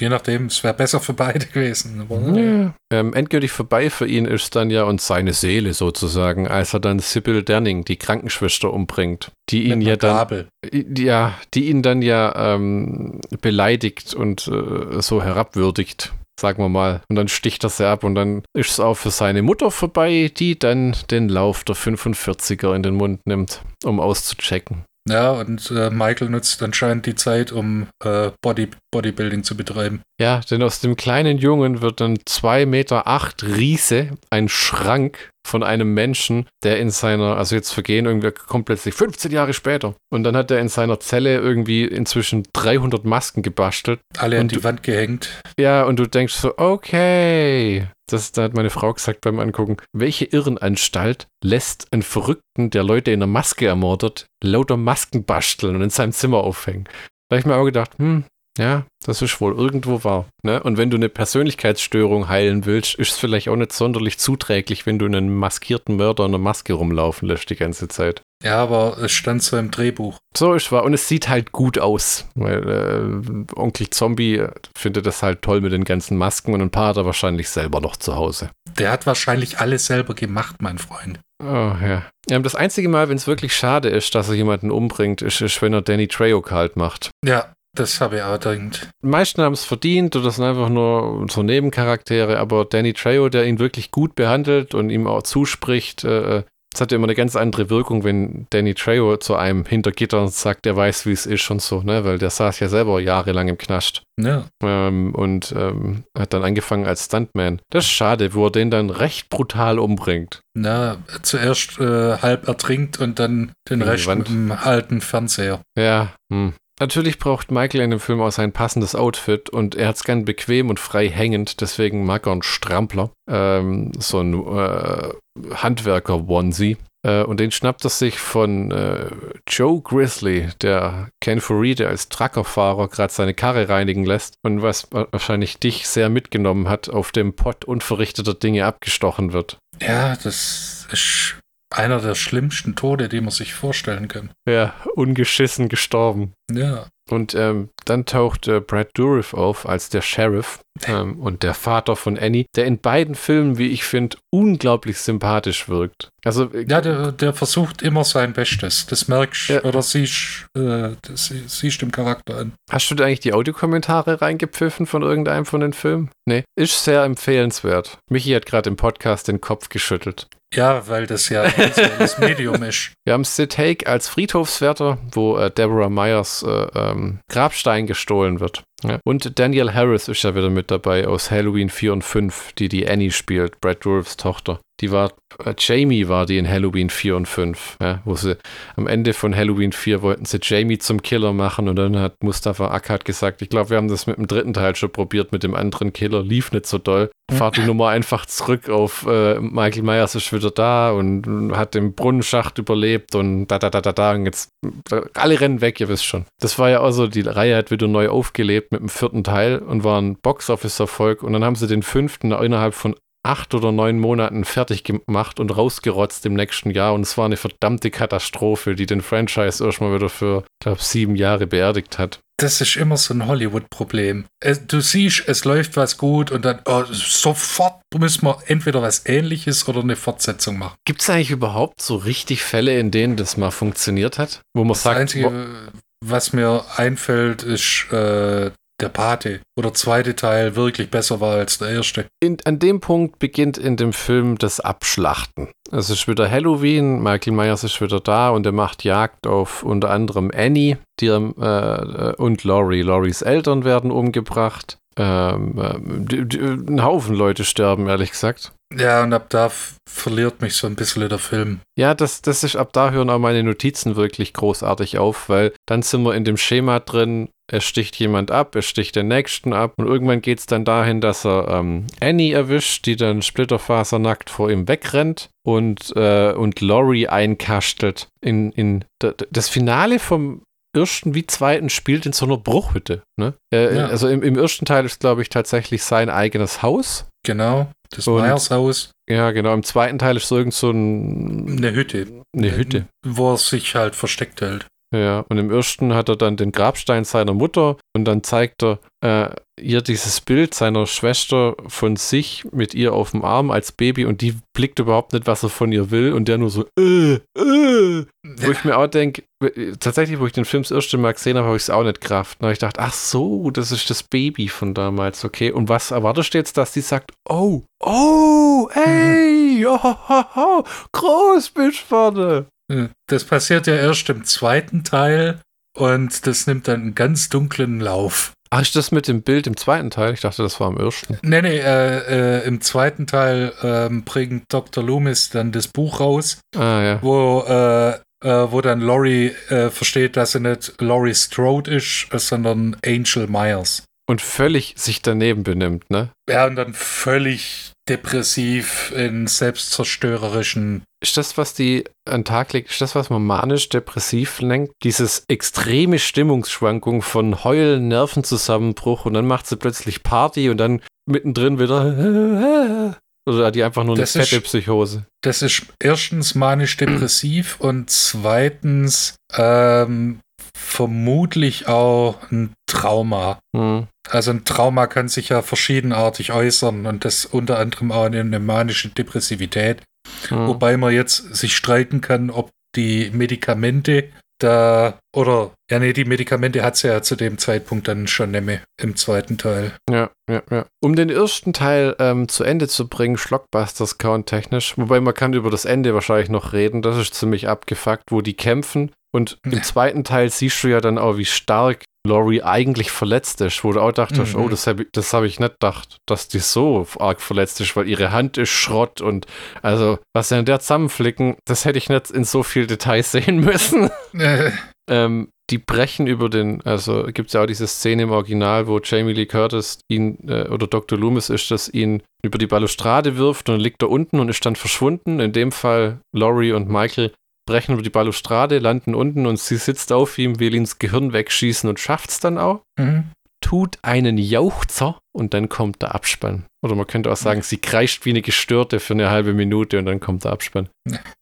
je nachdem, es wäre besser für beide gewesen.
Ja. Ähm, endgültig vorbei für ihn ist dann ja und seine Seele sozusagen, als er dann Sybil Danning, die Krankenschwester, umbringt. Die ihn ja dann
Gabel.
ja, die ihn dann ja ähm, beleidigt und äh, so herabwürdigt, sagen wir mal. Und dann sticht er sie ab und dann ist es auch für seine Mutter vorbei, die dann den Lauf der 45er in den Mund nimmt, um auszuchecken.
Ja, und äh, Michael nutzt anscheinend die Zeit, um äh, Body, Bodybuilding zu betreiben.
Ja, denn aus dem kleinen Jungen wird dann 2,8 Meter acht Riese, ein Schrank von einem Menschen, der in seiner, also jetzt vergehen irgendwie kommt plötzlich 15 Jahre später. Und dann hat er in seiner Zelle irgendwie inzwischen 300 Masken gebastelt.
Alle an die
du-
Wand gehängt.
Ja, und du denkst so, okay. Das, da hat meine Frau gesagt beim Angucken, welche Irrenanstalt lässt einen Verrückten, der Leute in einer Maske ermordet, lauter Masken basteln und in seinem Zimmer aufhängen? Da habe ich mir auch gedacht, hm, ja, das ist wohl irgendwo wahr. Ne? Und wenn du eine Persönlichkeitsstörung heilen willst, ist es vielleicht auch nicht sonderlich zuträglich, wenn du einen maskierten Mörder in einer Maske rumlaufen lässt die ganze Zeit.
Ja, aber es stand so im Drehbuch.
So ist wahr. Und es sieht halt gut aus. Weil äh, Onkel Zombie findet das halt toll mit den ganzen Masken und ein paar hat er wahrscheinlich selber noch zu Hause.
Der hat wahrscheinlich alles selber gemacht, mein Freund.
Oh ja. ja das einzige Mal, wenn es wirklich schade ist, dass er jemanden umbringt, ist, ist wenn er Danny Trejo kalt macht.
Ja, das habe ich auch.
Die meisten haben es verdient oder sind einfach nur so Nebencharaktere, aber Danny Trejo, der ihn wirklich gut behandelt und ihm auch zuspricht, äh, es hat ja immer eine ganz andere Wirkung, wenn Danny Trejo zu einem hinter Gittern sagt, er weiß, wie es ist und so, ne? Weil der saß ja selber jahrelang im Knast.
Ja,
Ähm, und ähm, hat dann angefangen als Stuntman. Das ist schade, wo er den dann recht brutal umbringt.
na, zuerst äh, halb ertrinkt und dann den Rest mit dem alten Fernseher.
Ja, hm. Natürlich braucht Michael in dem Film auch sein passendes Outfit und er hat es gern bequem und frei hängend, deswegen mag er einen Strampler, ähm, so ein äh, Handwerker-Onesie. Äh, und den schnappt er sich von äh, Joe Grizzly, der Ken Furide als Truckerfahrer gerade seine Karre reinigen lässt und was wa- wahrscheinlich dich sehr mitgenommen hat, auf dem Pott unverrichteter Dinge abgestochen wird.
Ja, das ist einer der schlimmsten Tode, die man sich vorstellen kann.
Ja, ungeschissen gestorben.
Ja,
Und ähm, dann taucht äh, Brad Dourif auf als der Sheriff ähm, und der Vater von Annie, der in beiden Filmen, wie ich finde, unglaublich sympathisch wirkt. Also,
äh, ja, der, der versucht immer sein Bestes. Das merkst ja. oder siehst, äh, das siehst im Charakter an.
Hast du da eigentlich die Audiokommentare reingepfiffen von irgendeinem von den Filmen? Nee, ist sehr empfehlenswert. Michi hat gerade im Podcast den Kopf geschüttelt.
Ja, weil das ja das Medium ist.
Wir haben Sid Haig als Friedhofswärter, wo äh, Deborah Myers äh, ähm, Grabstein gestohlen wird. Ja. Und Daniel Harris ist ja wieder mit dabei aus Halloween 4 und 5, die die Annie spielt, Brad Dourifs Tochter. Die war, äh, Jamie war die in Halloween 4 und 5, ja, wo sie am Ende von Halloween 4 wollten sie Jamie zum Killer machen und dann hat Mustafa Akkad gesagt, ich glaube, wir haben das mit dem dritten Teil schon probiert, mit dem anderen Killer, lief nicht so doll. Fahrt die Nummer einfach zurück auf äh, Michael Myers ist wieder da und, und hat den Brunnenschacht überlebt und da, da, da, da, da und jetzt alle rennen weg, ihr wisst schon. Das war ja auch so, die Reihe hat wieder neu aufgelebt mit dem vierten Teil und war ein Box-Office-Erfolg und dann haben sie den fünften innerhalb von acht oder neun Monaten fertig gemacht und rausgerotzt im nächsten Jahr. Und es war eine verdammte Katastrophe, die den Franchise erstmal wieder für, glaube sieben Jahre beerdigt hat.
Das ist immer so ein Hollywood-Problem. Du siehst, es läuft was gut und dann oh, sofort müssen wir entweder was ähnliches oder eine Fortsetzung machen.
Gibt es eigentlich überhaupt so richtig Fälle, in denen das mal funktioniert hat? Wo man
das
sagt,
Einzige, was mir einfällt, ist äh, der Pate oder zweite Teil wirklich besser war als der erste.
In, an dem Punkt beginnt in dem Film das Abschlachten. Es ist wieder Halloween, Michael Myers ist wieder da und er macht Jagd auf unter anderem Annie die, äh, und Laurie. Lauries Eltern werden umgebracht. Ähm, äh, die, die, ein Haufen Leute sterben, ehrlich gesagt.
Ja, und ab da verliert mich so ein bisschen der Film.
Ja, das, das ist, ab da hören auch meine Notizen wirklich großartig auf, weil dann sind wir in dem Schema drin, er sticht jemand ab, er sticht den nächsten ab und irgendwann geht es dann dahin, dass er ähm, Annie erwischt, die dann splitterfasernackt vor ihm wegrennt und, äh, und Laurie einkastelt. In, in das Finale vom ersten wie zweiten spielt in so einer Bruchhütte. Ne? Äh, ja. Also im, im ersten Teil ist, glaube ich, tatsächlich sein eigenes Haus.
Genau, das Myers-Haus.
Ja, genau. Im zweiten Teil ist so irgend so
ein, eine Hütte.
Eine Hütte.
Wo er sich halt versteckt hält.
Ja, und im ersten hat er dann den Grabstein seiner Mutter und dann zeigt er äh, ihr dieses Bild seiner Schwester von sich mit ihr auf dem Arm als Baby und die blickt überhaupt nicht, was er von ihr will und der nur so, äh, äh. Wo ich mir auch denke, tatsächlich, wo ich den Film das erste Mal gesehen habe, habe ich es auch nicht kraft. Und ich dachte, ach so, das ist das Baby von damals, okay. Und was erwartest du jetzt, dass die sagt, oh, oh, ey, oh, oh, oh, groß bist vorne.
Hm. Das passiert ja erst im zweiten Teil und das nimmt dann einen ganz dunklen Lauf.
Ach, ist das mit dem Bild im zweiten Teil? Ich dachte, das war im ersten.
Nee, nee, äh, äh, im zweiten Teil äh, bringt Dr. Loomis dann das Buch raus,
ah, ja.
wo, äh, äh, wo dann Laurie äh, versteht, dass sie nicht Laurie Strode ist, sondern Angel Myers.
Und völlig sich daneben benimmt, ne?
Ja, und dann völlig depressiv in selbstzerstörerischen.
Ist das, was die an Tag legt, ist das, was man manisch-depressiv lenkt? Dieses extreme Stimmungsschwankung von Heulen, Nervenzusammenbruch und dann macht sie plötzlich Party und dann mittendrin wieder. Oder hat die einfach nur eine das fette ist, Psychose?
Das ist erstens manisch-depressiv und zweitens ähm, vermutlich auch ein Trauma. Mhm. Also ein Trauma kann sich ja verschiedenartig äußern und das unter anderem auch eine manische Depressivität. Mhm. Wobei man jetzt sich streiten kann, ob die Medikamente da, oder, ja, nee, die Medikamente hat sie ja zu dem Zeitpunkt dann schon mehr im zweiten Teil.
Ja, ja, ja. Um den ersten Teil ähm, zu Ende zu bringen, Schlockbusters count technisch, wobei man kann über das Ende wahrscheinlich noch reden, das ist ziemlich abgefuckt, wo die kämpfen und im zweiten Teil siehst du ja dann auch, wie stark Laurie eigentlich verletzt ist, wo du auch dachtest, mhm. oh, das habe das hab ich nicht gedacht, dass die so arg verletzt ist, weil ihre Hand ist Schrott und also, was sie an der zusammenflicken, das hätte ich nicht in so viel Details sehen müssen. ähm, die brechen über den, also gibt es ja auch diese Szene im Original, wo Jamie Lee Curtis ihn, äh, oder Dr. Loomis ist, das ihn über die Balustrade wirft und liegt er unten und ist dann verschwunden. In dem Fall Laurie und Michael brechen über die Balustrade, landen unten und sie sitzt auf ihm, will ins Gehirn wegschießen und schafft es dann auch. Mhm. tut einen Jauchzer und dann kommt der Abspann. Oder man könnte auch sagen, sie kreischt wie eine Gestörte für eine halbe Minute und dann kommt der Abspann.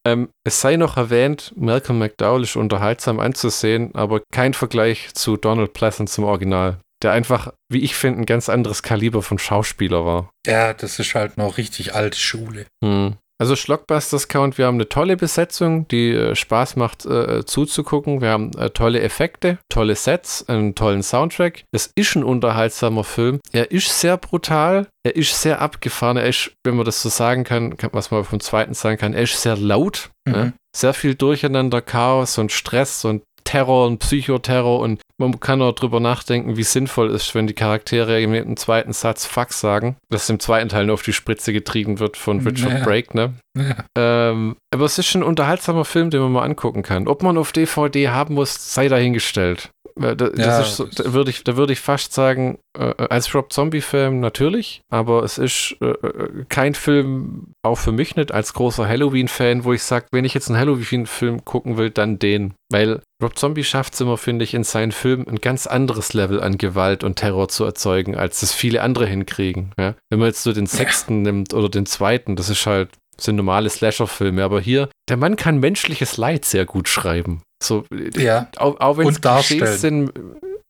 Ähm, es sei noch erwähnt, Malcolm McDowell ist unterhaltsam anzusehen, aber kein Vergleich zu Donald Pleasant zum Original. Der einfach, wie ich finde, ein ganz anderes Kaliber von Schauspieler war.
Ja, das ist halt noch richtig alte Schule.
Hm. Also Schlockbusters Count, wir haben eine tolle Besetzung, die äh, Spaß macht äh, zuzugucken. Wir haben äh, tolle Effekte, tolle Sets, einen tollen Soundtrack. Es ist ein unterhaltsamer Film. Er ist sehr brutal, er ist sehr abgefahren. Er ist, wenn man das so sagen kann, kann was man vom zweiten sagen kann, er ist sehr laut.
Mhm.
Ne? Sehr viel Durcheinander, Chaos und Stress und Terror und Psychoterror und man kann auch drüber nachdenken, wie sinnvoll es ist, wenn die Charaktere im zweiten Satz Fuck sagen, dass im zweiten Teil nur auf die Spritze getrieben wird von Richard
Ja.
Brake, ne?
Ja.
Ähm, aber es ist schon ein unterhaltsamer Film, den man mal angucken kann. Ob man auf DVD haben muss, sei dahingestellt. Äh, Da, das
Ja,
ist so, da würde ich, da würde ich fast sagen, äh, als Rob Zombie-Film natürlich, aber es ist äh, äh, kein Film, auch für mich nicht, als großer Halloween-Fan, wo ich sage, wenn ich jetzt einen Halloween-Film gucken will, dann den. Weil Rob Zombie schafft es immer, finde ich, in seinen Filmen ein ganz anderes Level an Gewalt und Terror zu erzeugen, als das viele andere hinkriegen. Ja? Wenn man jetzt so den sechsten nimmt oder den zweiten, das ist halt sind normale Slasher-Filme, aber hier, der Mann kann menschliches Leid sehr gut schreiben. So,
Ja.
auch, auch wenn es. Klischees sind,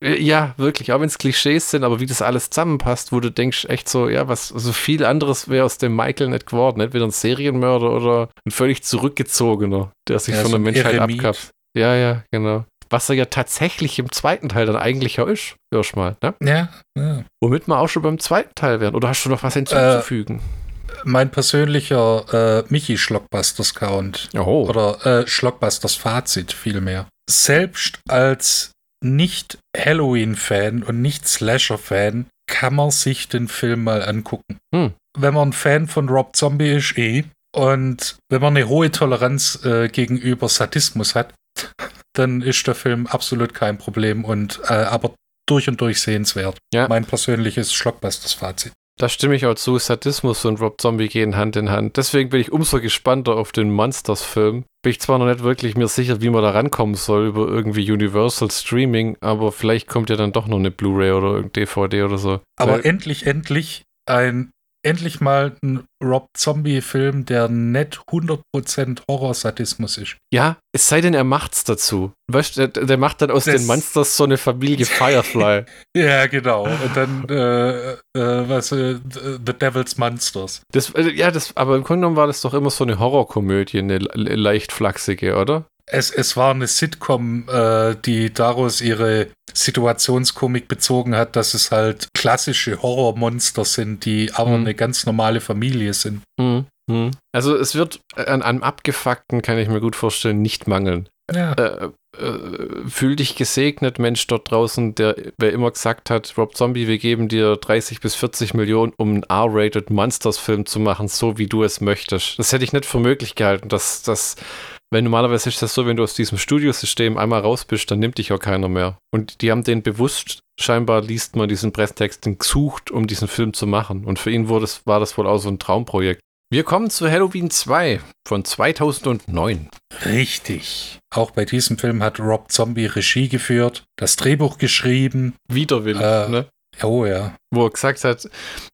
äh, ja, wirklich, auch wenn es Klischees sind, aber wie das alles zusammenpasst, wo du denkst, echt so, ja, was, so viel anderes wäre aus dem Michael nicht geworden. Entweder ein Serienmörder oder ein völlig zurückgezogener, der sich
Ja,
von
so
der Menschheit
Eremit.
abkappt. Ja, ja, genau. Was er ja tatsächlich im zweiten Teil dann eigentlich auch ist, erstmal, ne?
Ja, ja.
Womit wir auch schon beim zweiten Teil wären. Oder hast du noch was hinzuzufügen?
Mein persönlicher äh, Michi Schlockbusters Count
oh.
oder äh, Schlockbusters Fazit vielmehr. Selbst als nicht Halloween-Fan und nicht Slasher-Fan kann man sich den Film mal angucken.
Hm.
Wenn man ein Fan von Rob Zombie ist, eh. Und wenn man eine hohe Toleranz äh, gegenüber Sadismus hat, dann ist der Film absolut kein Problem und äh, aber durch und durch sehenswert.
Ja.
Mein persönliches Schlockbusters-Fazit.
Da stimme ich auch zu. Sadismus und Rob Zombie gehen Hand in Hand. Deswegen bin ich umso gespannter auf den Monsters-Film. Bin ich zwar noch nicht wirklich mir sicher, wie man da rankommen soll über irgendwie Universal Streaming, aber vielleicht kommt ja dann doch noch eine Blu-ray oder irgendein DVD oder so.
Aber
Weil-
endlich, endlich ein endlich mal ein Rob Zombie-Film, der nicht 100% Horrorsadismus ist.
ja, es sei denn, er macht's dazu. Weißt der, der macht dann aus
Das-
den Monsters so eine Familie Firefly.
Ja, genau. Und dann, äh, äh, was, äh, The Devil's Monsters.
Das, äh, ja, das, aber im Grunde genommen war das doch immer so eine Horrorkomödie, eine le- leicht flachsige, oder?
Es, es war eine Sitcom, äh, die daraus ihre Situationskomik bezogen hat, dass es halt klassische Horrormonster sind, die aber
Mhm.
eine ganz normale Familie sind.
Hm, hm. Also es wird an, an Abgefuckten, kann ich mir gut vorstellen, nicht mangeln.
Ja.
äh, äh, fühl dich gesegnet, Mensch dort draußen, der wer immer gesagt hat, Rob Zombie, wir geben dir 30 bis 40 Millionen, um einen R-rated Monsters-Film zu machen, so wie du es möchtest. Das hätte ich nicht für möglich gehalten. dass das, weil normalerweise ist das so, wenn du aus diesem Studiosystem einmal raus bist, dann nimmt dich auch keiner mehr. Und die haben den bewusst, scheinbar liest man diesen Presstext, gesucht, um diesen Film zu machen. Und für ihn wurde es, war das wohl auch so ein Traumprojekt. Wir kommen zu Halloween 2 von 2009.
Richtig. Auch bei diesem Film hat Rob Zombie Regie geführt, das Drehbuch geschrieben.
Widerwillig,
Äh,
ne?
Oh ja.
wo er gesagt hat,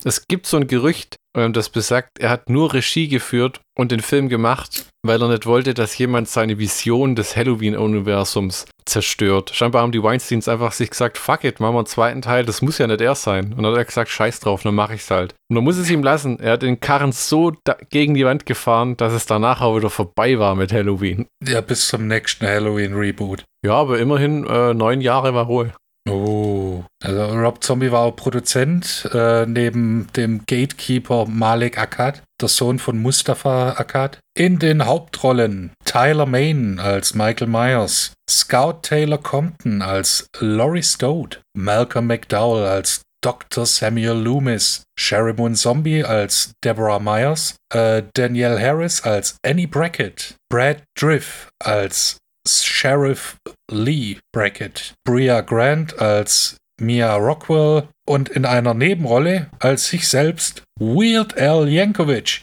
es gibt so ein Gerücht, ähm, das besagt, er hat nur Regie geführt und den Film gemacht, weil er nicht wollte, dass jemand seine Vision des Halloween-Universums zerstört. Scheinbar haben die Weinsteins einfach sich gesagt, fuck it, machen wir einen zweiten Teil, das muss ja nicht er sein. Und dann hat er gesagt, scheiß drauf, dann mache ich's halt. Und man muss es ihm lassen. Er hat den Karren so gegen die Wand gefahren, dass es danach auch wieder vorbei war mit Halloween.
Ja, bis zum nächsten Halloween-Reboot.
Ja, aber immerhin äh, neun Jahre war Ruhe.
Oh. Also Rob Zombie war auch Produzent, äh, neben dem Gatekeeper Malik Akkad, der Sohn von Mustafa Akkad. In den Hauptrollen Tyler Main als Michael Myers, Scout Taylor Compton als Laurie Strode, Malcolm McDowell als Dr. Samuel Loomis, Sherry Moon Zombie als Deborah Myers, äh, Danielle Harris als Annie Brackett, Brad Driff als Sheriff Lee Brackett, Bria Grant als Mia Rockwell und in einer Nebenrolle als sich selbst Weird Al Yankovic.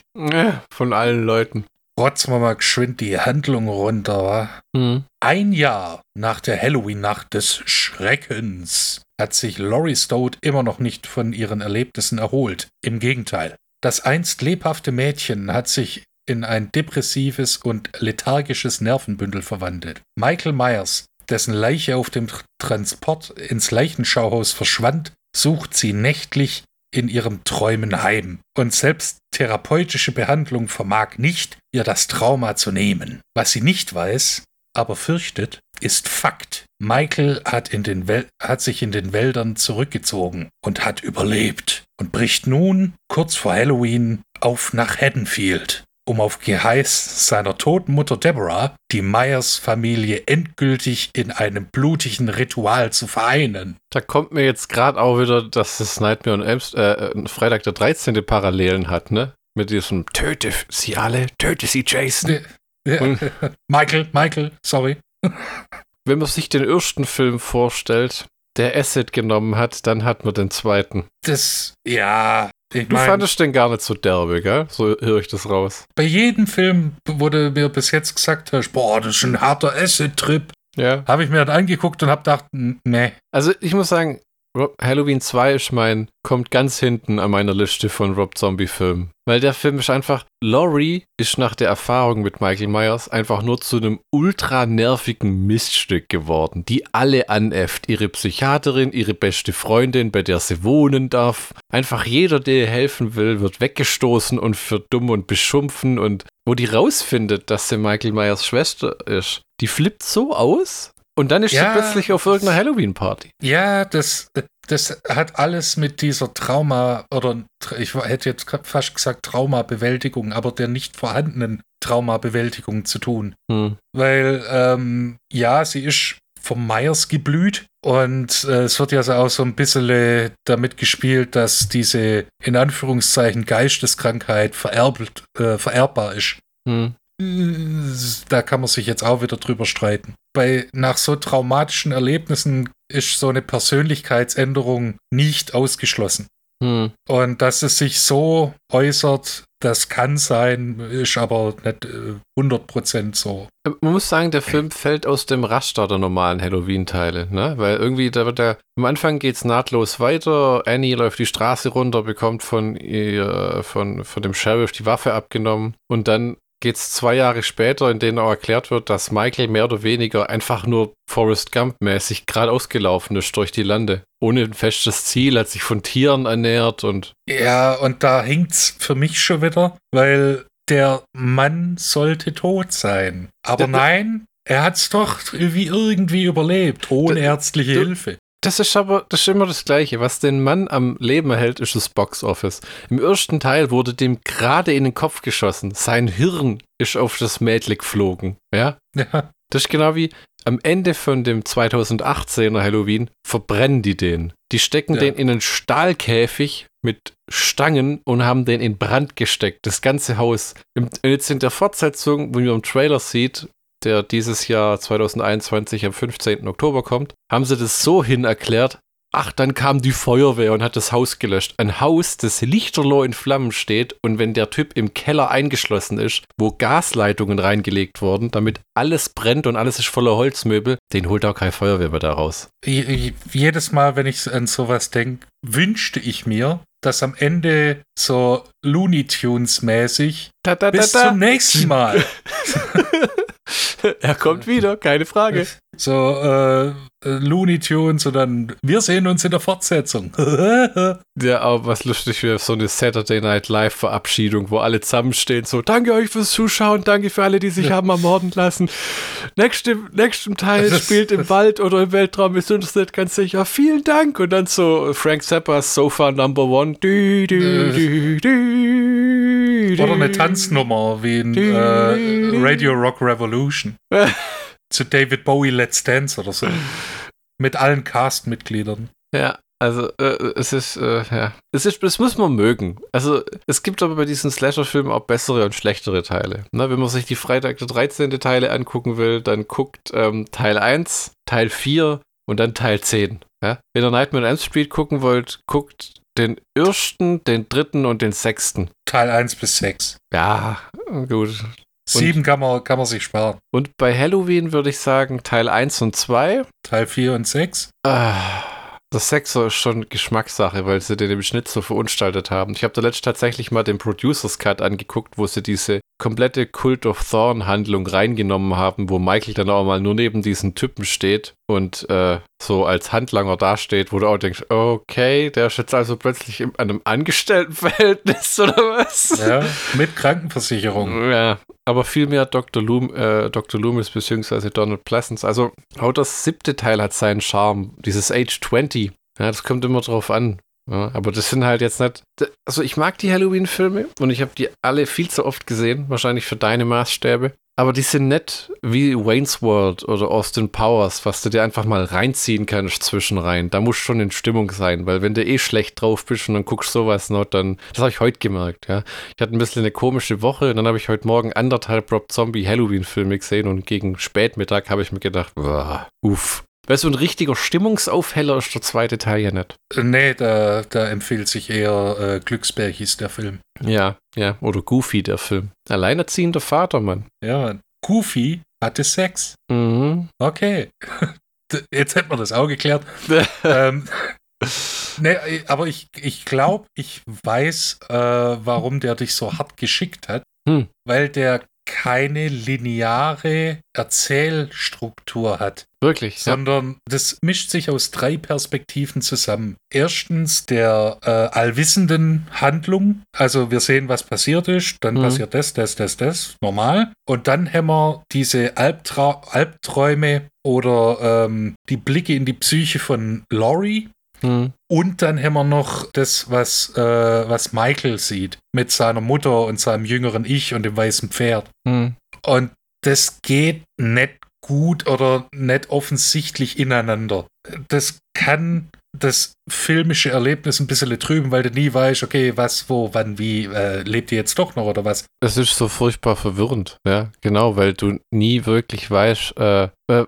Von allen Leuten.
Rotzen wir mal geschwind die Handlung runter, wa?
Hm.
Ein Jahr nach der Halloween-Nacht des Schreckens hat sich Laurie Strode immer noch nicht von ihren Erlebnissen erholt. Im Gegenteil. Das einst lebhafte Mädchen hat sich in ein depressives und lethargisches Nervenbündel verwandelt. Michael Myers, dessen Leiche auf dem Transport ins Leichenschauhaus verschwand, sucht sie nächtlich in ihrem Träumen heim. Und selbst therapeutische Behandlung vermag nicht, ihr das Trauma zu nehmen. Was sie nicht weiß, aber fürchtet, ist Fakt. Michael hat, in den hat sich in den Wäldern zurückgezogen und hat überlebt und bricht nun, kurz vor Halloween, auf nach Haddonfield, um auf Geheiß seiner toten Mutter Deborah die Myers-Familie endgültig in einem blutigen Ritual zu vereinen.
Da kommt mir jetzt gerade auch wieder, dass das Nightmare und Elms, äh, Freitag der 13. Parallelen hat, ne? Mit diesem Töte sie alle, töte sie Jason.
Ja. Michael, Michael, sorry.
Wenn man sich den ersten Film vorstellt, der Acid genommen hat, dann hat man den zweiten.
Das, ja.
Ich du mein, fandest den gar nicht so derbe, gell? So höre ich das raus.
Bei jedem Film, wo du mir bis jetzt gesagt hast, boah, das ist ein harter Acid-Trip, ja. habe ich mir das angeguckt und habe gedacht, nee.
Also ich muss sagen, Rob, Halloween 2 ist mein, kommt ganz hinten an meiner Liste von Rob Zombie-Filmen. Weil der Film ist einfach, Laurie ist nach der Erfahrung mit Michael Myers einfach nur zu einem ultra nervigen Miststück geworden, die alle anäfft. Ihre Psychiaterin, ihre beste Freundin, bei der sie wohnen darf. Einfach jeder, der ihr helfen will, wird weggestoßen und für dumm und beschumpfen und wo die rausfindet, dass sie Michael Myers Schwester ist, die flippt so aus, und dann ist ja, sie plötzlich auf irgendeiner Halloween-Party.
Ja, das, das hat alles mit dieser Trauma, oder ich hätte jetzt fast gesagt Traumabewältigung, aber der nicht vorhandenen Traumabewältigung zu tun. Hm. Weil, ähm, ja, sie ist vom Myers geblüht und äh, es wird ja auch so ein bisschen damit gespielt, dass diese in Anführungszeichen Geisteskrankheit vererbt, äh, vererbbar ist. Hm. Da kann man sich jetzt auch wieder drüber streiten. Bei nach so traumatischen Erlebnissen ist so eine Persönlichkeitsänderung nicht ausgeschlossen. Hm. Und dass es sich so äußert, das kann sein, ist aber nicht äh, 100% so.
Man muss sagen, der Film fällt aus dem Raster der normalen Halloween-Teile, ne? Weil irgendwie, da wird der, am Anfang geht es nahtlos weiter. Annie läuft die Straße runter, bekommt von ihr, von, von dem Sheriff die Waffe abgenommen und dann geht es zwei Jahre später, in denen auch erklärt wird, dass Michael mehr oder weniger einfach nur Forrest Gump-mäßig geradeaus gelaufen ist durch die Lande. Ohne ein festes Ziel, hat sich von Tieren ernährt und.
Ja, und da hinkt's für mich schon wieder, weil der Mann sollte tot sein. Aber nein, er hat's doch wie irgendwie überlebt, ohne ärztliche Hilfe.
Das ist aber das ist immer das Gleiche. Was den Mann am Leben erhält, ist das Boxoffice. Im ersten Teil wurde dem gerade in den Kopf geschossen. Sein Hirn ist auf das Mädel geflogen. Ja? ja. Das ist genau wie am Ende von dem 2018er Halloween verbrennen die den. Die stecken ja. den in einen Stahlkäfig mit Stangen und haben den in Brand gesteckt. Das ganze Haus. Und jetzt in der Fortsetzung, wo man im Trailer sieht, der dieses Jahr 2021 am 15. Oktober kommt, haben sie das so hin erklärt, ach, dann kam die Feuerwehr und hat das Haus gelöscht. Ein Haus, das lichterloh in Flammen steht und wenn der Typ im Keller eingeschlossen ist, wo Gasleitungen reingelegt wurden, damit alles brennt und alles ist voller Holzmöbel, den holt auch keine Feuerwehr mehr da raus.
Jedes Mal, wenn ich an sowas denke, wünschte ich mir, dass am Ende so Looney Tunes mäßig da, da, da, bis zum nächsten Mal.
er kommt wieder, keine Frage.
So, äh, Looney Tunes und dann, wir sehen uns in der Fortsetzung.
ja, aber was lustig wäre, so eine Saturday Night Live Verabschiedung, wo alle zusammenstehen, so, danke euch fürs Zuschauen, danke für alle, die sich haben ermorden lassen. Nächste, nächsten Teil spielt im Wald oder im Weltraum, ist uns nicht ganz sicher. Vielen Dank. Und dann so Frank Zappas Sofa Number One. Du, du,
du, du, oder eine Tanznummer wie in äh, Radio Rock Revolution. zu David Bowie Let's Dance oder so. Mit allen Cast-Mitgliedern.
Ja, also äh, es ist, äh, ja, es ist, es muss man mögen. Also es gibt aber bei diesen Slasher-Filmen auch bessere und schlechtere Teile. Ne, wenn man sich die Freitag der 13. Teile angucken will, dann guckt ähm, Teil 1, Teil 4 und dann Teil 10. Ja? Wenn ihr Nightmare on Elm Street gucken wollt, guckt den ersten, den dritten und den sechsten.
Teil 1 bis 6.
Ja, gut.
Sieben kann man, kann man sich sparen.
Und bei Halloween würde ich sagen Teil 1 und 2.
Teil 4 und 6.
Ah, Das Sechser ist schon Geschmackssache, weil sie den im Schnitt so verunstaltet haben. Ich habe da letztens tatsächlich mal den Producers Cut angeguckt, wo sie diese komplette Cult of Thorn Handlung reingenommen haben, wo Michael dann auch mal nur neben diesen Typen steht und äh, so als Handlanger dasteht, wo du auch denkst, okay, der ist jetzt also plötzlich in einem Angestelltenverhältnis oder was?
Ja, mit Krankenversicherung.
Ja, aber vielmehr Dr. Loom, äh, Dr. Loomis bzw. Donald Pleasance. Also auch das siebte Teil hat seinen Charme, dieses Age 20. Ja, das kommt immer drauf an. Ja, aber das sind halt jetzt nicht. Also ich mag die Halloween-Filme und ich habe die alle viel zu oft gesehen, wahrscheinlich für deine Maßstäbe. Aber die sind nett wie Wayne's World oder Austin Powers, was du dir einfach mal reinziehen kannst zwischenrein. Da muss schon in Stimmung sein, weil wenn du eh schlecht drauf bist und dann guckst sowas noch, dann, das habe ich heute gemerkt, ja. Ich hatte ein bisschen eine komische Woche und dann habe ich heute Morgen anderthalb Rob Zombie Halloween-Filme gesehen und gegen Spätmittag habe ich mir gedacht, uff. Weil so ein richtiger Stimmungsaufheller ist der zweite Teil ja nicht.
Nee, da, da empfiehlt sich eher äh, Glücksberg hieß der Film.
Ja, ja, oder Goofy der Film. Alleinerziehender Vater, Mann.
Ja, Goofy hatte Sex.
Mhm.
Okay. Jetzt hätten wir das auch geklärt. ähm, nee, aber ich, ich glaube, ich weiß, äh, warum der dich so hart geschickt hat.
Hm.
Weil der keine lineare Erzählstruktur hat.
Wirklich,
sondern ja. das mischt sich aus drei Perspektiven zusammen. Erstens der äh, allwissenden Handlung, also wir sehen, was passiert ist, dann mhm. passiert das, das, das, das, normal. Und dann haben wir diese Albtra Albträume oder ähm, die Blicke in die Psyche von Laurie,
hm.
Und dann haben wir noch das, was, äh, was Michael sieht mit seiner Mutter und seinem jüngeren Ich und dem weißen Pferd.
Hm.
Und das geht nicht gut oder nicht offensichtlich ineinander. Das kann das filmische Erlebnis ein bisschen trüben, weil du nie weißt, okay, was, wo, wann, wie, äh, lebt ihr jetzt doch noch oder was?
Es ist so furchtbar verwirrend, ja, genau, weil du nie wirklich weißt, äh, äh,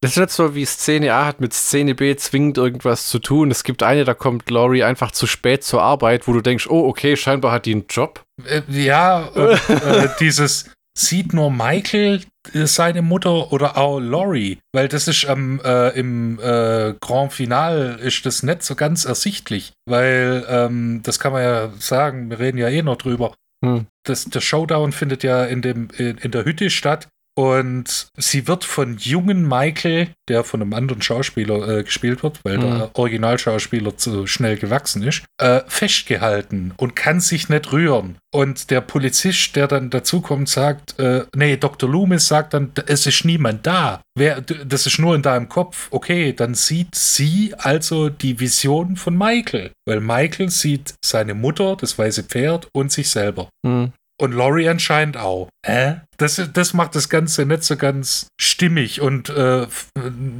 das ist nicht so wie Szene A hat mit Szene B zwingend irgendwas zu tun. Es gibt eine, da kommt Laurie einfach zu spät zur Arbeit, wo du denkst, oh, okay, scheinbar hat die einen Job.
Äh, ja, und, äh, dieses sieht nur Michael seine Mutter oder auch Laurie, weil das ist ähm, äh, im äh, Grand Final ist das nicht so ganz ersichtlich, weil ähm, das kann man ja sagen, wir reden ja eh noch drüber.
Hm.
Das, der Showdown findet ja in, dem, in, in der Hütte statt und sie wird von jungen Michael, der von einem anderen Schauspieler äh, gespielt wird, weil mhm. der Originalschauspieler zu schnell gewachsen ist, äh, festgehalten und kann sich nicht rühren. Und der Polizist, der dann dazukommt, sagt, äh, nee, Dr. Loomis sagt dann, es ist niemand da. Wer, das ist nur in deinem Kopf. Okay, dann sieht sie also die Vision von Michael. Weil Michael sieht seine Mutter, das weiße Pferd und sich selber.
Mhm.
Und Laurie anscheinend auch. Hä? Das, das macht das Ganze nicht so ganz stimmig und äh,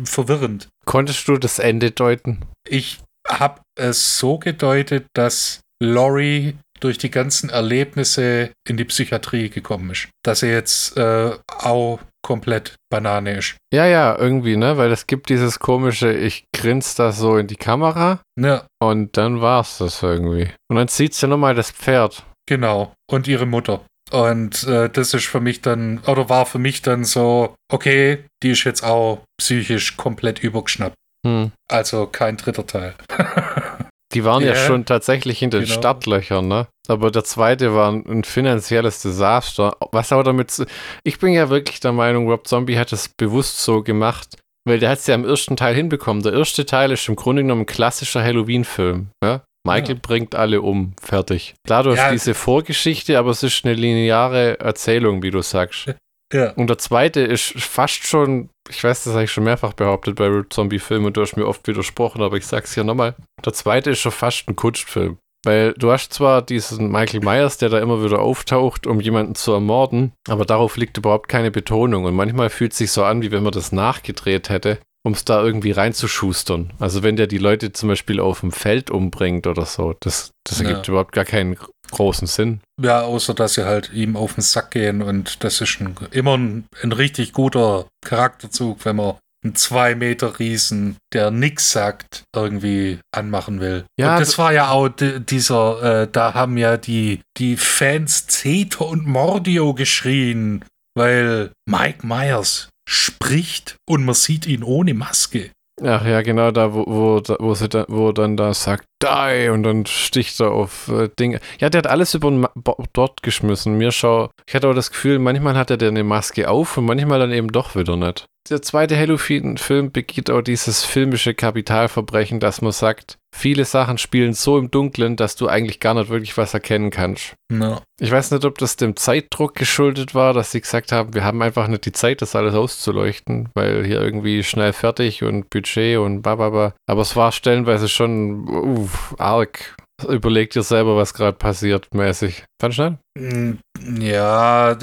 verwirrend.
Konntest du das Ende deuten?
Ich habe es so gedeutet, dass Laurie durch die ganzen Erlebnisse in die Psychiatrie gekommen ist. Dass er jetzt äh, auch komplett Banane ist.
Ja, ja, irgendwie, ne? Weil es gibt dieses komische, ich grinse da so in die Kamera.
Ja.
Und dann war es das irgendwie. Und dann zieht sie nochmal das Pferd.
Genau. Und ihre Mutter. Und äh, das ist für mich dann, oder war für mich dann so, okay, die ist jetzt auch psychisch komplett übergeschnappt.
Hm.
Also kein dritter Teil.
die waren yeah. ja schon tatsächlich in den genau. Stadtlöchern, ne? Aber der zweite war ein, finanzielles Desaster. Was aber damit. Ich bin ja wirklich der Meinung, Rob Zombie hat es bewusst so gemacht, weil der hat es ja im ersten Teil hinbekommen. Der erste Teil ist im Grunde genommen ein klassischer Halloween-Film. Ja? Michael ja. bringt alle um. Fertig. Klar, du hast diese Vorgeschichte, aber es ist eine lineare Erzählung, wie du sagst.
Ja.
Und der zweite ist fast schon, ich weiß, das habe ich schon mehrfach behauptet bei Zombie-Filmen und du hast mir oft widersprochen, aber ich sag's hier nochmal. Der zweite ist schon fast ein Kunstfilm. Weil du hast zwar diesen Michael Myers, der da immer wieder auftaucht, um jemanden zu ermorden, aber darauf liegt überhaupt keine Betonung. Und manchmal fühlt es sich so an, wie wenn man das nachgedreht hätte um es da irgendwie reinzuschustern. Also wenn der die Leute zum Beispiel auf dem Feld umbringt oder so, das, das ergibt ja. überhaupt gar keinen großen Sinn.
Ja, außer dass sie halt ihm auf den Sack gehen und das ist ein, immer ein, ein richtig guter Charakterzug, wenn man einen zwei Meter Riesen, der nix sagt, irgendwie anmachen will. Ja, und das war ja auch dieser, äh, da haben ja die, die Fans Zeter und Mordio geschrien, weil Mike Myers spricht und man sieht ihn ohne Maske.
Ach ja, genau, da, wo, wo, wo, sie da, wo dann da sagt, die, und dann sticht er auf äh, Dinge. Ja, der hat alles über den dort geschmissen. Mir schau, ich hatte auch das Gefühl, manchmal hat er eine Maske auf und manchmal dann eben doch wieder nicht. Der zweite Halloween-Film begeht auch dieses filmische Kapitalverbrechen, dass man sagt, viele Sachen spielen so im Dunkeln, dass du eigentlich gar nicht wirklich was erkennen kannst.
No.
Ich weiß nicht, ob das dem Zeitdruck geschuldet war, dass sie gesagt haben, wir haben einfach nicht die Zeit, das alles auszuleuchten, weil hier irgendwie schnell fertig und Budget und bababa. Aber es war stellenweise schon uh, arg Überleg dir selber, was gerade passiert, mäßig. Fand schnell?
Mm, ja,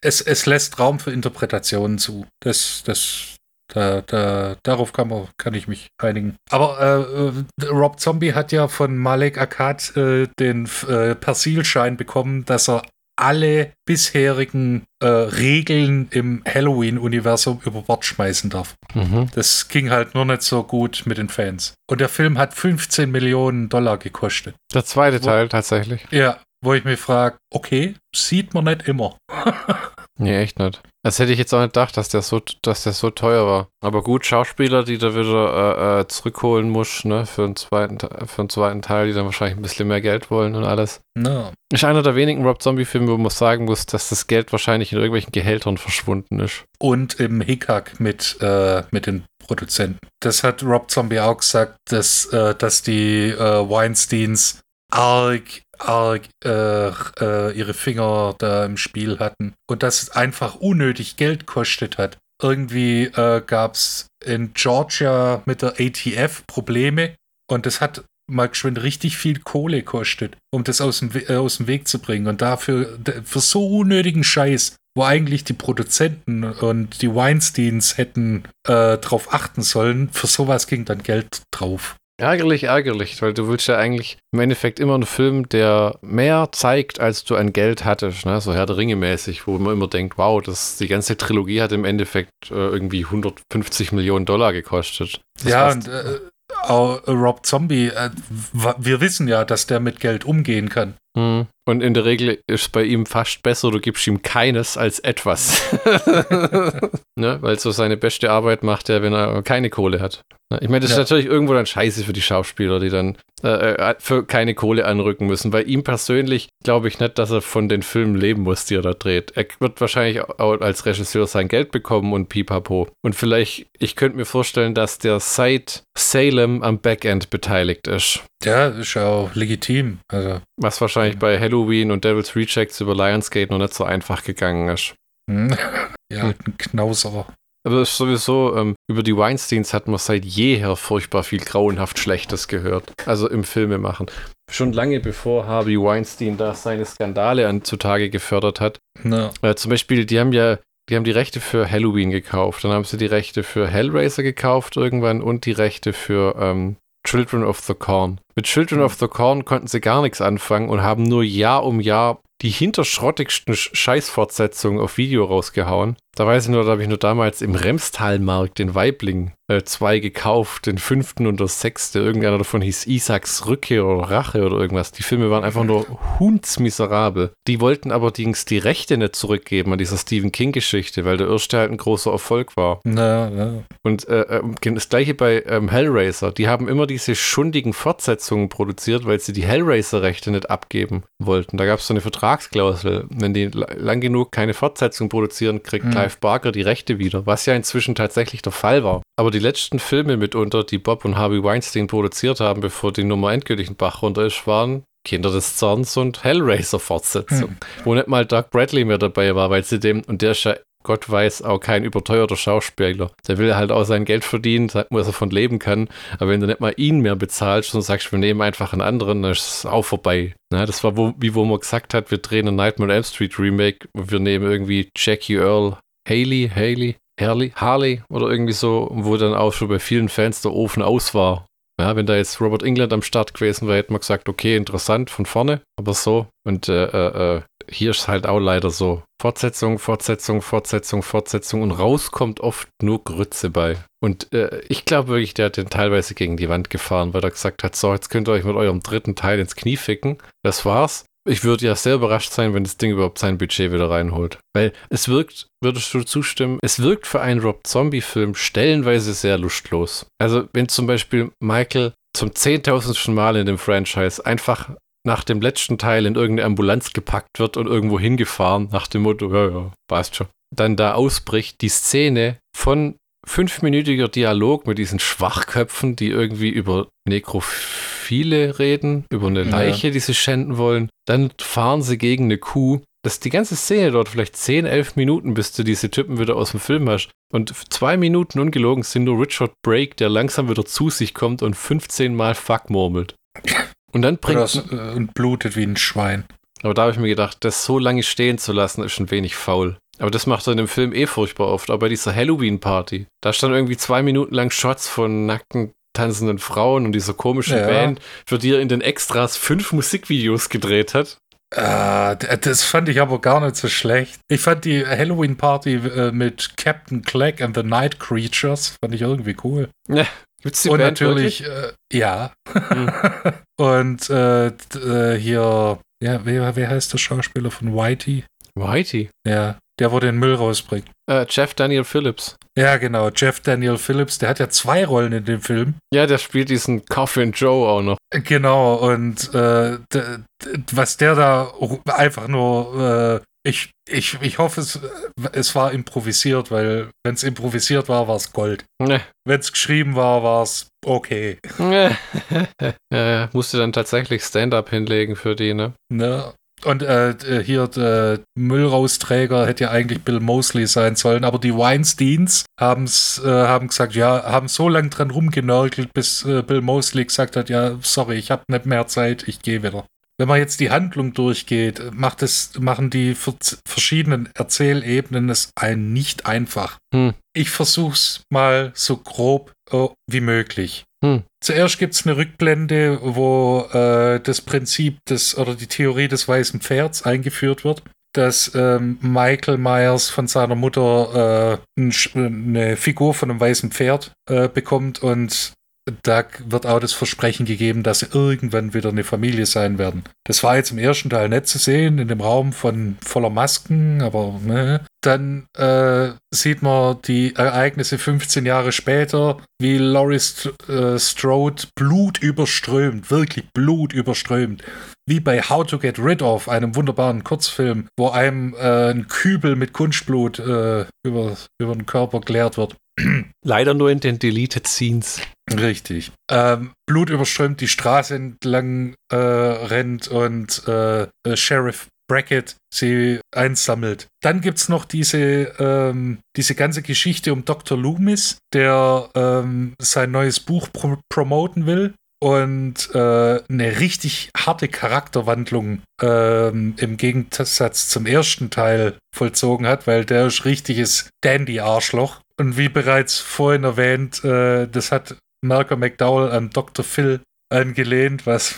es, es lässt Raum für Interpretationen zu. Das, das, da, da, darauf kann, man, kann ich mich einigen. Aber äh, Rob Zombie hat ja von Malek Akkad äh, den äh, Persilschein bekommen, dass er alle bisherigen äh, Regeln im Halloween-Universum über Bord schmeißen darf. Mhm. Das ging halt nur nicht so gut mit den Fans. Und der Film hat 15 Millionen Dollar gekostet.
Der zweite wo, Teil tatsächlich.
Ja, wo ich mich frage, okay, sieht man nicht immer.
nee, echt nicht. Das hätte ich jetzt auch nicht gedacht, dass der so, dass der so teuer war. Aber gut, Schauspieler, die da wieder äh, äh, zurückholen muss, ne, für einen, zweiten, für einen zweiten Teil, die dann wahrscheinlich ein bisschen mehr Geld wollen und alles.
No.
Ist einer der wenigen Rob Zombie-Filme, wo man sagen muss, dass das Geld wahrscheinlich in irgendwelchen Gehältern verschwunden ist.
Und im Hickhack mit, äh, mit den Produzenten. Das hat Rob Zombie auch gesagt, dass, äh, dass die äh, Weinsteins arg arg äh, äh, ihre Finger da im Spiel hatten und das einfach unnötig Geld kostet hat. Irgendwie äh, gab es in Georgia mit der ATF Probleme und das hat mal geschwind richtig viel Kohle kostet, um das aus dem, äh, aus dem Weg zu bringen. Und dafür, für so unnötigen Scheiß, wo eigentlich die Produzenten und die Weinsteins hätten äh, drauf achten sollen, für sowas ging dann Geld drauf.
Ärgerlich, ärgerlich, weil du willst ja eigentlich im Endeffekt immer einen Film, der mehr zeigt, als du an Geld hattest, ne? so Herr der Ringe mäßig, wo man immer denkt, wow, das, die ganze Trilogie hat im Endeffekt äh, irgendwie 150 Millionen Dollar gekostet.
Das ja, und äh, auch Rob Zombie, äh, wir wissen ja, dass der mit Geld umgehen kann.
Hm. Und in der Regel ist es bei ihm fast besser, du gibst ihm keines als etwas. ne? Weil so seine beste Arbeit macht er, wenn er keine Kohle hat. Ich meine, das ja. ist natürlich irgendwo dann scheiße für die Schauspieler, die dann äh, äh, für keine Kohle anrücken müssen. Weil ihm persönlich glaube ich nicht, dass er von den Filmen leben muss, die er da dreht. Er wird wahrscheinlich auch als Regisseur sein Geld bekommen und pipapo. Und vielleicht, ich könnte mir vorstellen, dass der seit Salem am Backend beteiligt ist.
Ja, ist ja auch legitim. Also.
Was wahrscheinlich bei Halloween und Devil's Rejects über Lionsgate noch nicht so einfach gegangen ist.
Hm. ja, ein Knauser.
Aber sowieso, ähm, über die Weinsteins hat man seit jeher furchtbar viel grauenhaft Schlechtes gehört. Also im Filme machen. Schon lange bevor Harvey Weinstein da seine Skandale an, zutage gefördert hat.
No.
Äh, zum Beispiel, die haben ja die haben die Rechte für Halloween gekauft. Dann haben sie die Rechte für Hellraiser gekauft irgendwann und die Rechte für ähm, Children of the Corn. Mit Children of the Corn konnten sie gar nichts anfangen und haben nur Jahr um Jahr die hinterschrottigsten Scheißfortsetzungen auf Video rausgehauen. Da weiß ich nur, da habe ich nur damals im Remstalmarkt den Weibling äh, zwei gekauft, den fünften und das sechste. Irgendeiner davon hieß Isaacs Rückkehr oder Rache oder irgendwas. Die Filme waren einfach nur hundsmiserabel. Die wollten aber allerdings die Rechte nicht zurückgeben an dieser Stephen King-Geschichte, weil der erste halt ein großer Erfolg war.
Na, na.
Und äh, ähm, das gleiche bei ähm, Hellraiser. Die haben immer diese schundigen Fortsetzungen produziert, weil sie die Hellraiser-Rechte nicht abgeben wollten. Da gab es so eine Vertragsklausel. Wenn die lang genug keine Fortsetzung produzieren, kriegt mhm. Clive Barker die Rechte wieder, was ja inzwischen tatsächlich der Fall war. Aber die letzten Filme mitunter, die Bob und Harvey Weinstein produziert haben, bevor die Nummer endgültig in Bach runter ist, waren Kinder des Zorns und Hellraiser-Fortsetzung, hm. wo nicht mal Doug Bradley mehr dabei war, weil sie dem, und der ist ja Gott weiß, auch kein überteuerter Schauspieler. Der will halt auch sein Geld verdienen, muss er von leben kann. Aber wenn du nicht mal ihn mehr bezahlst und sagst, wir nehmen einfach einen anderen, dann ist es auch vorbei. Na, das war wo, wie wo man gesagt hat, wir drehen ein Nightmare on Elm Street Remake und wir nehmen irgendwie Jackie Earl Haley, Haley, Harley, Harley oder irgendwie so, wo dann auch schon bei vielen Fans der Ofen aus war. Ja, wenn da jetzt Robert England am Start gewesen wäre, hätte man gesagt, okay, interessant von vorne, aber so. Und äh, äh, äh, hier ist halt auch leider so. Fortsetzung, Fortsetzung, Fortsetzung, Fortsetzung und rauskommt oft nur Grütze bei. Und äh, ich glaube wirklich, der hat den teilweise gegen die Wand gefahren, weil er gesagt hat, so, jetzt könnt ihr euch mit eurem dritten Teil ins Knie ficken. Das war's ich würde ja sehr überrascht sein, wenn das Ding überhaupt sein Budget wieder reinholt. Weil es wirkt, würdest du zustimmen, es wirkt für einen Rob Zombie-Film stellenweise sehr lustlos. Also, wenn zum Beispiel Michael zum zehntausendsten Mal in dem Franchise einfach nach dem letzten Teil in irgendeine Ambulanz gepackt wird und irgendwo hingefahren, nach dem Motto, ja, ja, passt schon. Dann da ausbricht die Szene von fünfminütiger Dialog mit diesen Schwachköpfen, die irgendwie über Nekrophile reden, über eine Leiche, ja. die sie schänden wollen. Dann fahren sie gegen eine Kuh. Das ist die ganze Szene dort vielleicht 10, 11 Minuten, bis du diese Typen wieder aus dem Film hast. Und zwei Minuten ungelogen sind nur Richard Brake, der langsam wieder zu sich kommt und 15 Mal Fuck murmelt. Und dann bringt.
Oder, äh, und blutet wie ein Schwein.
Aber da habe ich mir gedacht, das so lange stehen zu lassen, ist ein wenig faul. Aber das macht er in dem Film eh furchtbar oft. Aber bei dieser Halloween-Party, da stand irgendwie zwei Minuten lang Shots von nackten tanzenden Frauen und dieser komischen ja. Band, für die er in den Extras fünf Musikvideos gedreht hat.
Uh, das fand ich aber gar nicht so schlecht. Ich fand die Halloween-Party äh, mit Captain Clack and the Night Creatures, fand ich irgendwie cool.
Ja, gibt's die
Und
Band
natürlich, äh, ja. Hm. Und äh, äh, hier, ja, wer, wer heißt der Schauspieler von Whitey?
Whitey?
Ja, der, wo den Müll rausbringt.
Äh, Jeff Daniel Phillips.
Ja, genau. Jeff Daniel Phillips, der hat ja zwei Rollen in dem Film.
Ja, der spielt diesen Coffin Joe auch noch.
Genau, und äh, was der da einfach nur. Äh, ich, ich, ich hoffe, es, es war improvisiert, weil wenn es improvisiert war, war es Gold.
Ne.
Wenn es geschrieben war, war es okay.
ja, ja, musste dann tatsächlich Stand-up hinlegen für die, ne?
Ne, und äh, äh, hier der Müllrausträger hätte ja eigentlich Bill Mosley sein sollen, aber die Weinsteins haben's, äh, haben gesagt, ja, haben so lange dran rumgenörgelt, bis äh, Bill Mosley gesagt hat, ja, sorry, ich habe nicht mehr Zeit, ich gehe wieder. Wenn man jetzt die Handlung durchgeht, macht es, machen die verschiedenen Erzählebenen es einen nicht einfach.
Hm.
Ich versuch's mal so grob äh, wie möglich.
Hm.
Zuerst gibt es eine Rückblende, wo äh, das Prinzip des oder die Theorie des weißen Pferds eingeführt wird, dass ähm, Michael Myers von seiner Mutter äh, ein, eine Figur von einem weißen Pferd äh, bekommt und da wird auch das Versprechen gegeben, dass sie irgendwann wieder eine Familie sein werden. Das war jetzt im ersten Teil nicht zu sehen, in dem Raum von voller Masken, aber ne. Dann äh, sieht man die Ereignisse 15 Jahre später, wie Laurie St äh, Strode blutüberströmt, wirklich blutüberströmt, wie bei How to Get Rid of, einem wunderbaren Kurzfilm, wo einem äh, ein Kübel mit Kunstblut äh, über, über den Körper geleert wird.
Leider nur in den Deleted Scenes.
Richtig. Ähm, Blut überströmt die Straße entlang äh, rennt und äh, äh, Sheriff Brackett sie einsammelt. Dann gibt es noch diese, ähm, diese ganze Geschichte um Dr. Loomis, der ähm, sein neues Buch pro promoten will und äh, eine richtig harte Charakterwandlung ähm, im Gegensatz zum ersten Teil vollzogen hat, weil der ist richtiges Dandy-Arschloch. Und wie bereits vorhin erwähnt, äh, das hat Malcolm McDowell an Dr. Phil angelehnt, was,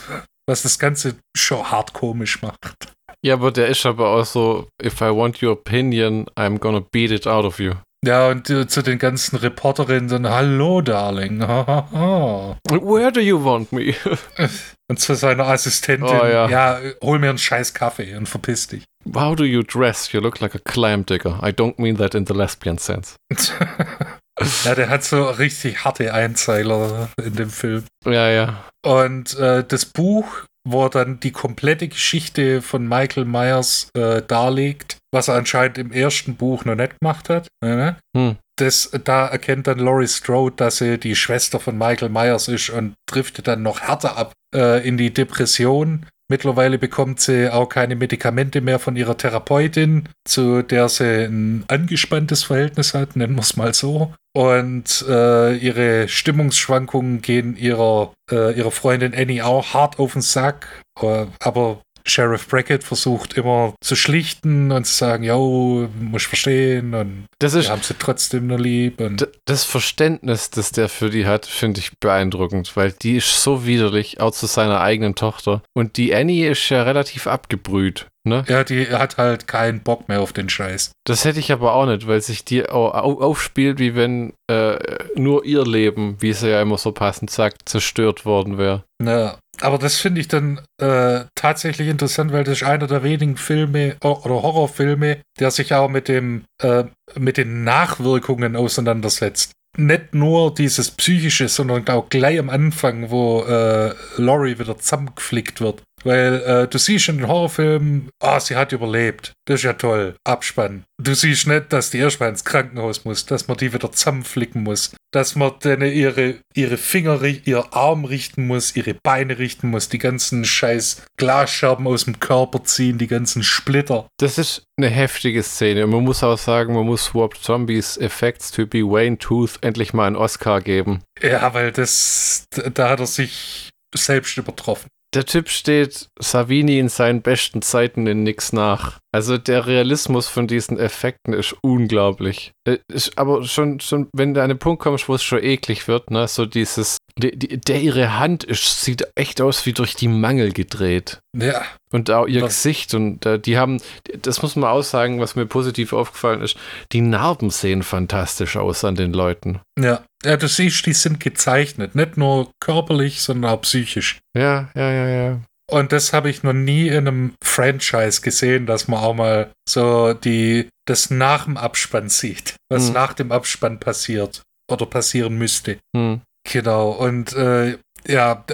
was das Ganze schon hart komisch macht.
Ja, aber der ist aber auch so, if I want your opinion, I'm gonna beat it out of you.
Ja, und äh, zu den ganzen Reporterinnen dann, hallo, Darling.
Where do you want me?
und zu seiner Assistentin, oh, ja. ja, hol mir einen scheiß Kaffee und verpiss dich.
How do you dress? You look like a clam digger. I don't mean that in the lesbian sense.
ja, der hat so richtig harte Einzeiler in dem Film.
Ja, ja.
Und äh, das Buch, wo er dann die komplette Geschichte von Michael Myers äh, darlegt, was er anscheinend im ersten Buch noch nicht gemacht hat. Ne?
Hm.
Das, da erkennt dann Laurie Strode, dass sie die Schwester von Michael Myers ist und driftet dann noch härter ab äh, in die Depression. Mittlerweile bekommt sie auch keine Medikamente mehr von ihrer Therapeutin, zu der sie ein angespanntes Verhältnis hat, nennen wir es mal so. Und äh, ihre Stimmungsschwankungen gehen ihrer, äh, ihrer Freundin Annie auch hart auf den Sack. Äh, aber Sheriff Brackett versucht immer zu schlichten und zu sagen, jo, muss ich verstehen und
das ist,
wir haben sie trotzdem nur lieb. Und
das Verständnis, das der für die hat, finde ich beeindruckend, weil die ist so widerlich, auch zu seiner eigenen Tochter. Und die Annie ist ja relativ abgebrüht. Ne?
Ja, die hat halt keinen Bock mehr auf den Scheiß.
Das hätte ich aber auch nicht, weil sich die au- au- aufspielt, wie wenn äh, nur ihr Leben, wie sie ja immer so passend sagt, zerstört worden wäre.
Ja, aber das finde ich dann äh, tatsächlich interessant, weil das ist einer der wenigen Filme oder Horrorfilme, der sich auch mit dem äh, mit den Nachwirkungen auseinandersetzt. Nicht nur dieses Psychische, sondern auch gleich am Anfang, wo äh, Laurie wieder zusammengeflickt wird. Weil äh, du siehst in den Horrorfilmen, ah, sie hat überlebt. Das ist ja toll. Abspann. Du siehst nicht, dass die erstmal ins Krankenhaus muss, dass man die wieder zusammenflicken muss, dass man dann ihre, ihre Finger, ihr Arm richten muss, ihre Beine richten muss, die ganzen scheiß Glasscherben aus dem Körper ziehen, die ganzen Splitter.
Das ist eine heftige Szene. Und man muss auch sagen, man muss Warped Zombies Effektstypi Wayne Tooth endlich mal einen Oscar geben.
Ja, weil das, da hat er sich selbst übertroffen.
Der Typ steht Savini in seinen besten Zeiten in nix nach. Also der Realismus von diesen Effekten ist unglaublich. Äh, Ist aber schon, schon, wenn du an den Punkt kommst, wo es schon eklig wird, ne, so dieses, die, der ihre Hand ist, sieht echt aus wie durch die Mangel gedreht.
Ja,
Und auch ihr
Das-
Gesicht und äh, die haben, das muss man auch sagen, was mir positiv aufgefallen ist, die Narben sehen fantastisch aus an den Leuten.
ja. Ja, du siehst, die sind gezeichnet. Nicht nur körperlich, sondern auch psychisch.
Ja, ja, ja, ja.
Und das habe ich noch nie in einem Franchise gesehen, dass man auch mal so die, das nach dem Abspann sieht, was
Hm.
nach dem Abspann passiert oder passieren müsste.
Hm.
Genau. Und äh, ja,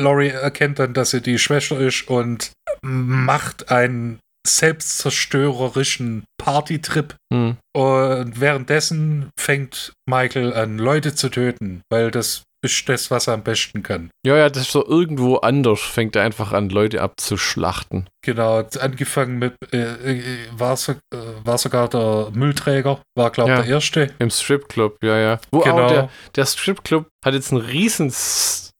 Laurie erkennt dann, dass sie die Schwester ist und macht einen selbstzerstörerischen Partytrip.
Hm.
Und währenddessen fängt Michael an, Leute zu töten, weil das ist das, was er am besten kann.
Ja, ja, das ist so irgendwo anders, fängt er einfach an, Leute abzuschlachten.
Genau, angefangen mit, äh, äh, war, so, äh, war sogar der Müllträger, war glaube ich
Ja.
der erste.
Im Stripclub, ja, ja. Wo
Genau.
auch der, der Stripclub hat jetzt ein riesen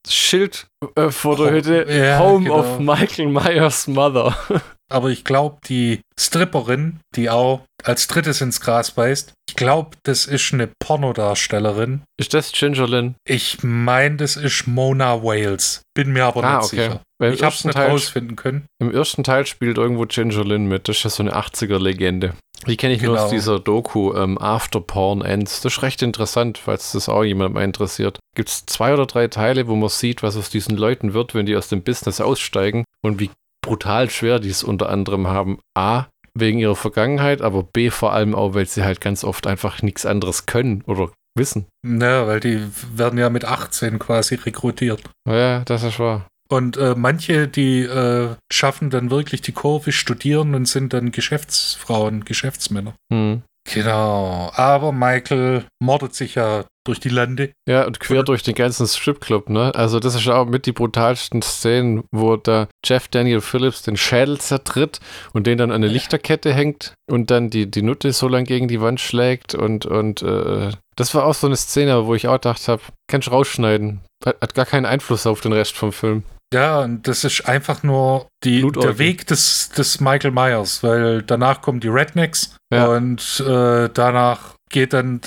Schild äh, vor der
Oh,
Hütte.
ja,
Home
genau.
of Michael Myers Mother.
Aber ich glaube, die Stripperin, die auch als drittes ins Gras beißt, ich glaube, das ist eine Pornodarstellerin.
ist das Gingerlin?
Ich meine, das ist Mona Wales. Bin mir aber
Ah,
nicht
okay.
sicher.
Weil
Ich habe es nicht
Teil-
rausfinden können.
Im ersten Teil spielt irgendwo Gingerlin mit. Das ist ja so eine 80er-Legende. Die kenne ich nur aus
Genau.
dieser Doku ähm, After Porn Ends. Das ist recht interessant, falls das auch jemand mal interessiert. Gibt es zwei oder drei Teile, wo man sieht, was aus diesen Leuten wird, wenn die aus dem Business aussteigen und wie brutal schwer die es unter anderem haben. A, wegen ihrer Vergangenheit, aber B, vor allem auch, weil sie halt ganz oft einfach nichts anderes können oder wissen.
Ja, weil die werden ja mit 18 quasi rekrutiert.
Ja, das ist wahr.
Und äh, manche, die äh, schaffen dann wirklich die Kurve, studieren und sind dann Geschäftsfrauen, Geschäftsmänner.
Hm.
Genau. Aber Michael mordet sich ja durch die Lande.
Ja, und quer durch den ganzen Stripclub, ne? Also das ist auch mit die brutalsten Szenen, wo da Jeff Daniel Phillips den Schädel zertritt und den dann an eine Lichterkette hängt und dann die, die Nutte so lang gegen die Wand schlägt und, und äh, das war auch so eine Szene, wo ich auch gedacht habe, kannst du rausschneiden. Hat, hat gar keinen Einfluss auf den Rest vom Film.
Ja, und das ist einfach nur die, der Weg des, des Michael Myers, weil danach kommen die Rednecks
Ja.
und äh, danach geht dann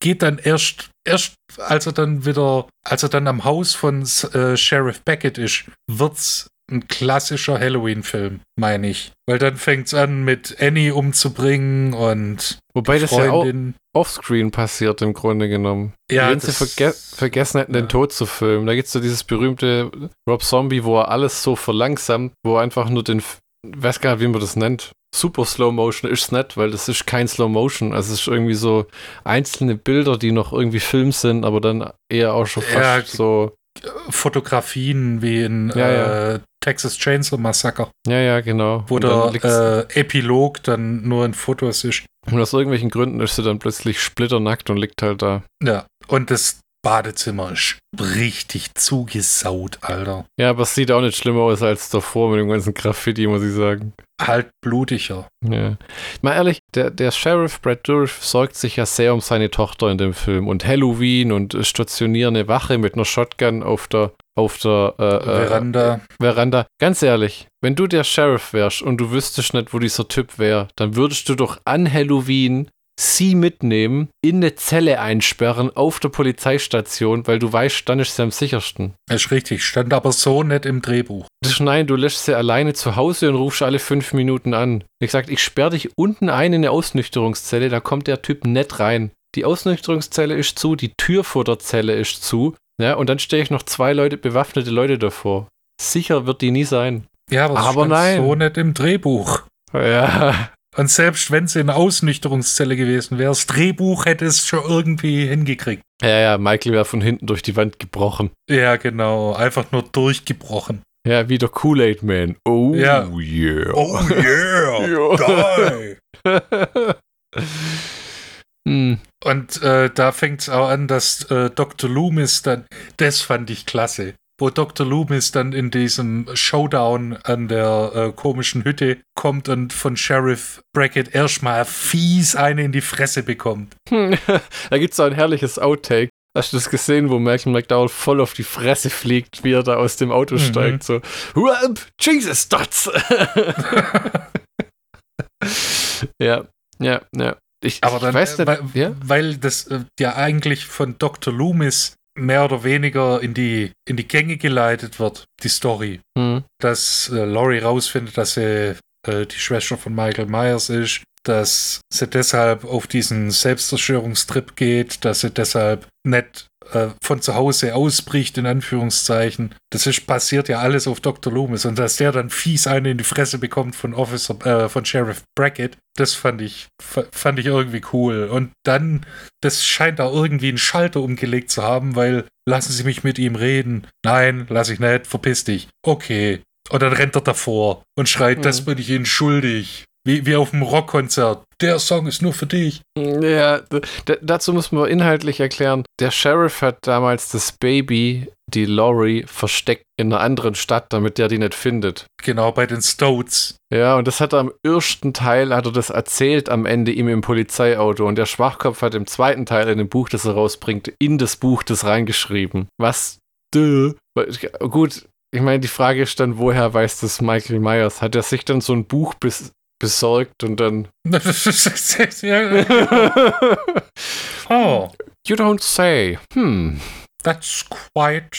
geht dann erst erst als er dann wieder als er dann am Haus von äh, Sheriff Beckett ist, wird's ein klassischer Halloween-Film, meine ich. Weil dann fängt's an mit Annie umzubringen und
Wobei das ja auch
Freundin.
offscreen passiert im Grunde genommen.
Ja,
Wenn sie verge vergessen hätten, den
ja.
Tod zu filmen. Da gibt es so dieses berühmte Rob Zombie, wo er alles so verlangsamt, wo er einfach nur den, weiß gar nicht, wie man das nennt. Super Slow Motion ist es nicht, weil das ist kein Slow Motion. Also es ist irgendwie so einzelne Bilder, die noch irgendwie Film sind, aber dann eher auch schon fast
Ja,
so.
Fotografien wie in
Ja,
äh, Texas Chainsaw Massacre,
Ja, ja, genau.
wo der äh, Epilog dann nur in Fotos ist.
und aus irgendwelchen Gründen ist sie dann plötzlich splitternackt und liegt halt da.
Ja, und das Badezimmer ist richtig zugesaut, Alter.
Ja, aber es sieht auch nicht schlimmer aus als davor mit dem ganzen Graffiti, muss ich sagen.
Halt blutiger.
Ja. Mal ehrlich, der, der Sheriff Brad Dourif sorgt sich ja sehr um seine Tochter in dem Film und Halloween und stationiert eine Wache mit einer Shotgun auf der auf der äh, äh,
Veranda.
Veranda. Ganz ehrlich, wenn du der Sheriff wärst und du wüsstest nicht, wo dieser Typ wäre, dann würdest du doch an Halloween sie mitnehmen, in eine Zelle einsperren auf der Polizeistation, weil du weißt, dann ist sie am sichersten.
Das ist richtig, stand aber so nicht im Drehbuch.
Nein, du lässt sie alleine zu Hause und rufst alle fünf Minuten an. Wie gesagt, ich sperre dich unten ein in eine Ausnüchterungszelle, da kommt der Typ nett rein. Die Ausnüchterungszelle ist zu, die Tür vor der Zelle ist zu, ja, und dann stehe ich noch zwei Leute, bewaffnete Leute davor. Sicher wird die nie sein.
Ja, aber,
Aber nein.
so nicht im Drehbuch.
Ja,
Und selbst wenn es in der Ausnüchterungszelle gewesen wäre, das Drehbuch hätte es schon irgendwie hingekriegt.
ja, ja, Michael wäre von hinten durch die Wand gebrochen.
Ja, genau. Einfach nur durchgebrochen.
Ja, wie der Kool-Aid Man. Oh,
Ja.
yeah.
Oh yeah! Die!
Hm.
Und äh, da fängt es auch an, dass äh, Dr. Loomis dann, das fand ich klasse, wo Dr. Loomis dann in diesem Showdown an der äh, komischen Hütte kommt und von Sheriff Brackett erstmal fies eine in die Fresse bekommt.
da gibt es auch ein herrliches Outtake. Hast du das gesehen, wo Malcolm McDowell voll auf die Fresse fliegt, wie er da aus dem Auto
Mhm.
steigt? So, Whoop, Jesus, Dots! ja, ja, ja. Ich,
Aber
ich
dann,
weiß
äh,
nicht,
weil,
ja?
weil das äh, ja eigentlich von Dr. Loomis mehr oder weniger in die, in die Gänge geleitet wird, die Story.
Hm.
dass äh, Laurie rausfindet, dass sie äh, die Schwester von Michael Myers ist, dass sie deshalb auf diesen Selbstzerstörungstrip geht, dass sie deshalb nicht äh, von zu Hause ausbricht, in Anführungszeichen. Das ist passiert ja alles auf Dr. Loomis und dass der dann fies eine in die Fresse bekommt von Officer, äh, von Sheriff Brackett, das fand ich, fa- fand ich irgendwie cool. Und dann, das scheint da irgendwie einen Schalter umgelegt zu haben, weil lassen Sie mich mit ihm reden. Nein, lass ich nicht, verpiss dich. Okay. Und dann rennt er davor und schreit,
Mhm.
das bin ich Ihnen schuldig. Wie, wie auf einem Rockkonzert. Der Song ist nur für dich.
Ja, dazu muss man inhaltlich erklären, der Sheriff hat damals das Baby, die Laurie, versteckt in einer anderen Stadt, damit der die nicht findet.
Genau, bei den Stoats.
Ja, und das hat er im ersten Teil, hat er das erzählt am Ende ihm im Polizeiauto. Und der Schwachkopf hat im zweiten Teil in dem Buch, das er rausbringt, in das Buch das reingeschrieben. Was? Duh. Gut, ich meine, die Frage ist dann, woher weiß das Michael Myers? Hat er sich dann so ein Buch bes besorgt und dann.
oh,
you don't say. Hm.
that's quite,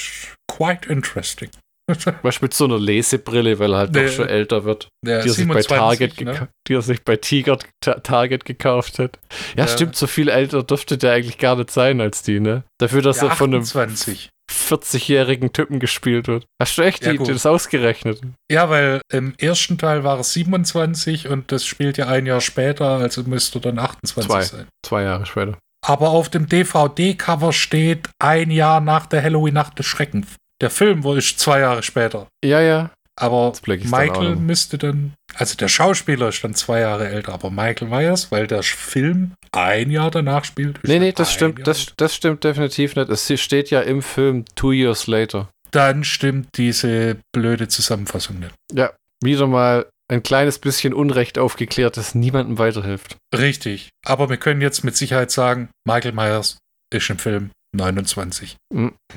quite interesting.
Was mit so einer Lesebrille, weil er halt
Nee.
doch schon älter wird.
Der
Die er, sich bei
27,
Target
ne?
die er sich bei Tiger Ta Target gekauft hat. Ja,
Ja.
stimmt, so viel älter dürfte der eigentlich gar nicht sein als die, ne? Dafür, dass
Ja,
er von einem
28.
40-jährigen Typen gespielt wird. Hast du echt
Ja,
die, das ausgerechnet?
Ja, weil im ersten Teil war es 27 und das spielt ja ein Jahr später, also müsste dann 28
Zwei.
sein.
Zwei Jahre später.
Aber auf dem DVD-Cover steht ein Jahr nach der Halloween-Nacht des Schreckens. Der Film war ist zwei Jahre später.
Ja, ja.
Aber
dann
Michael
noch.
müsste dann, also der Schauspieler ist dann zwei Jahre älter, aber Michael Myers, weil der Film ein Jahr danach spielt.
Nee, nee, das stimmt,
Jahr
das, das stimmt definitiv nicht. Es steht ja im Film Two Years Later.
Dann stimmt diese blöde Zusammenfassung nicht.
Ja, wieder mal ein kleines bisschen Unrecht aufgeklärt, das niemandem weiterhilft.
Richtig. Aber wir können jetzt mit Sicherheit sagen, Michael Myers ist im Film 29.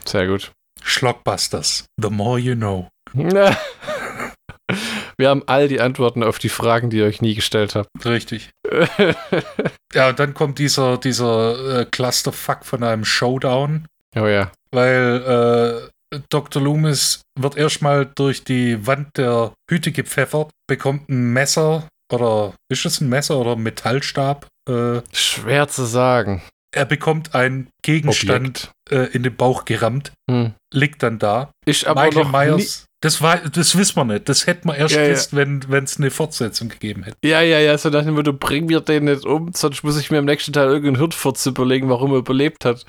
Sehr gut.
Schlockbusters. The more you know.
Wir haben all die Antworten auf die Fragen, die ihr euch nie gestellt habt.
Richtig. Ja, und dann kommt dieser, dieser äh, Clusterfuck von einem Showdown,
oh ja.
weil äh, Dr. Loomis wird erstmal durch die Wand der Hütte gepfeffert, bekommt ein Messer oder ist es ein Messer oder ein Metallstab? Äh,
Schwer zu sagen.
er bekommt einen Gegenstand
Objekt.
Äh, in den Bauch gerammt,
Hm.
liegt dann da.
Ich aber
Michael
noch
Myers, das, war, das wissen wir nicht. Das hätten wir erst
Ja, ja.
gewusst, wenn es eine Fortsetzung gegeben hätte.
Ja, ja, ja, so nach dem Motto, bring mir den nicht um, sonst muss ich mir im nächsten Teil irgendeinen Hirnfurz überlegen, warum er überlebt hat.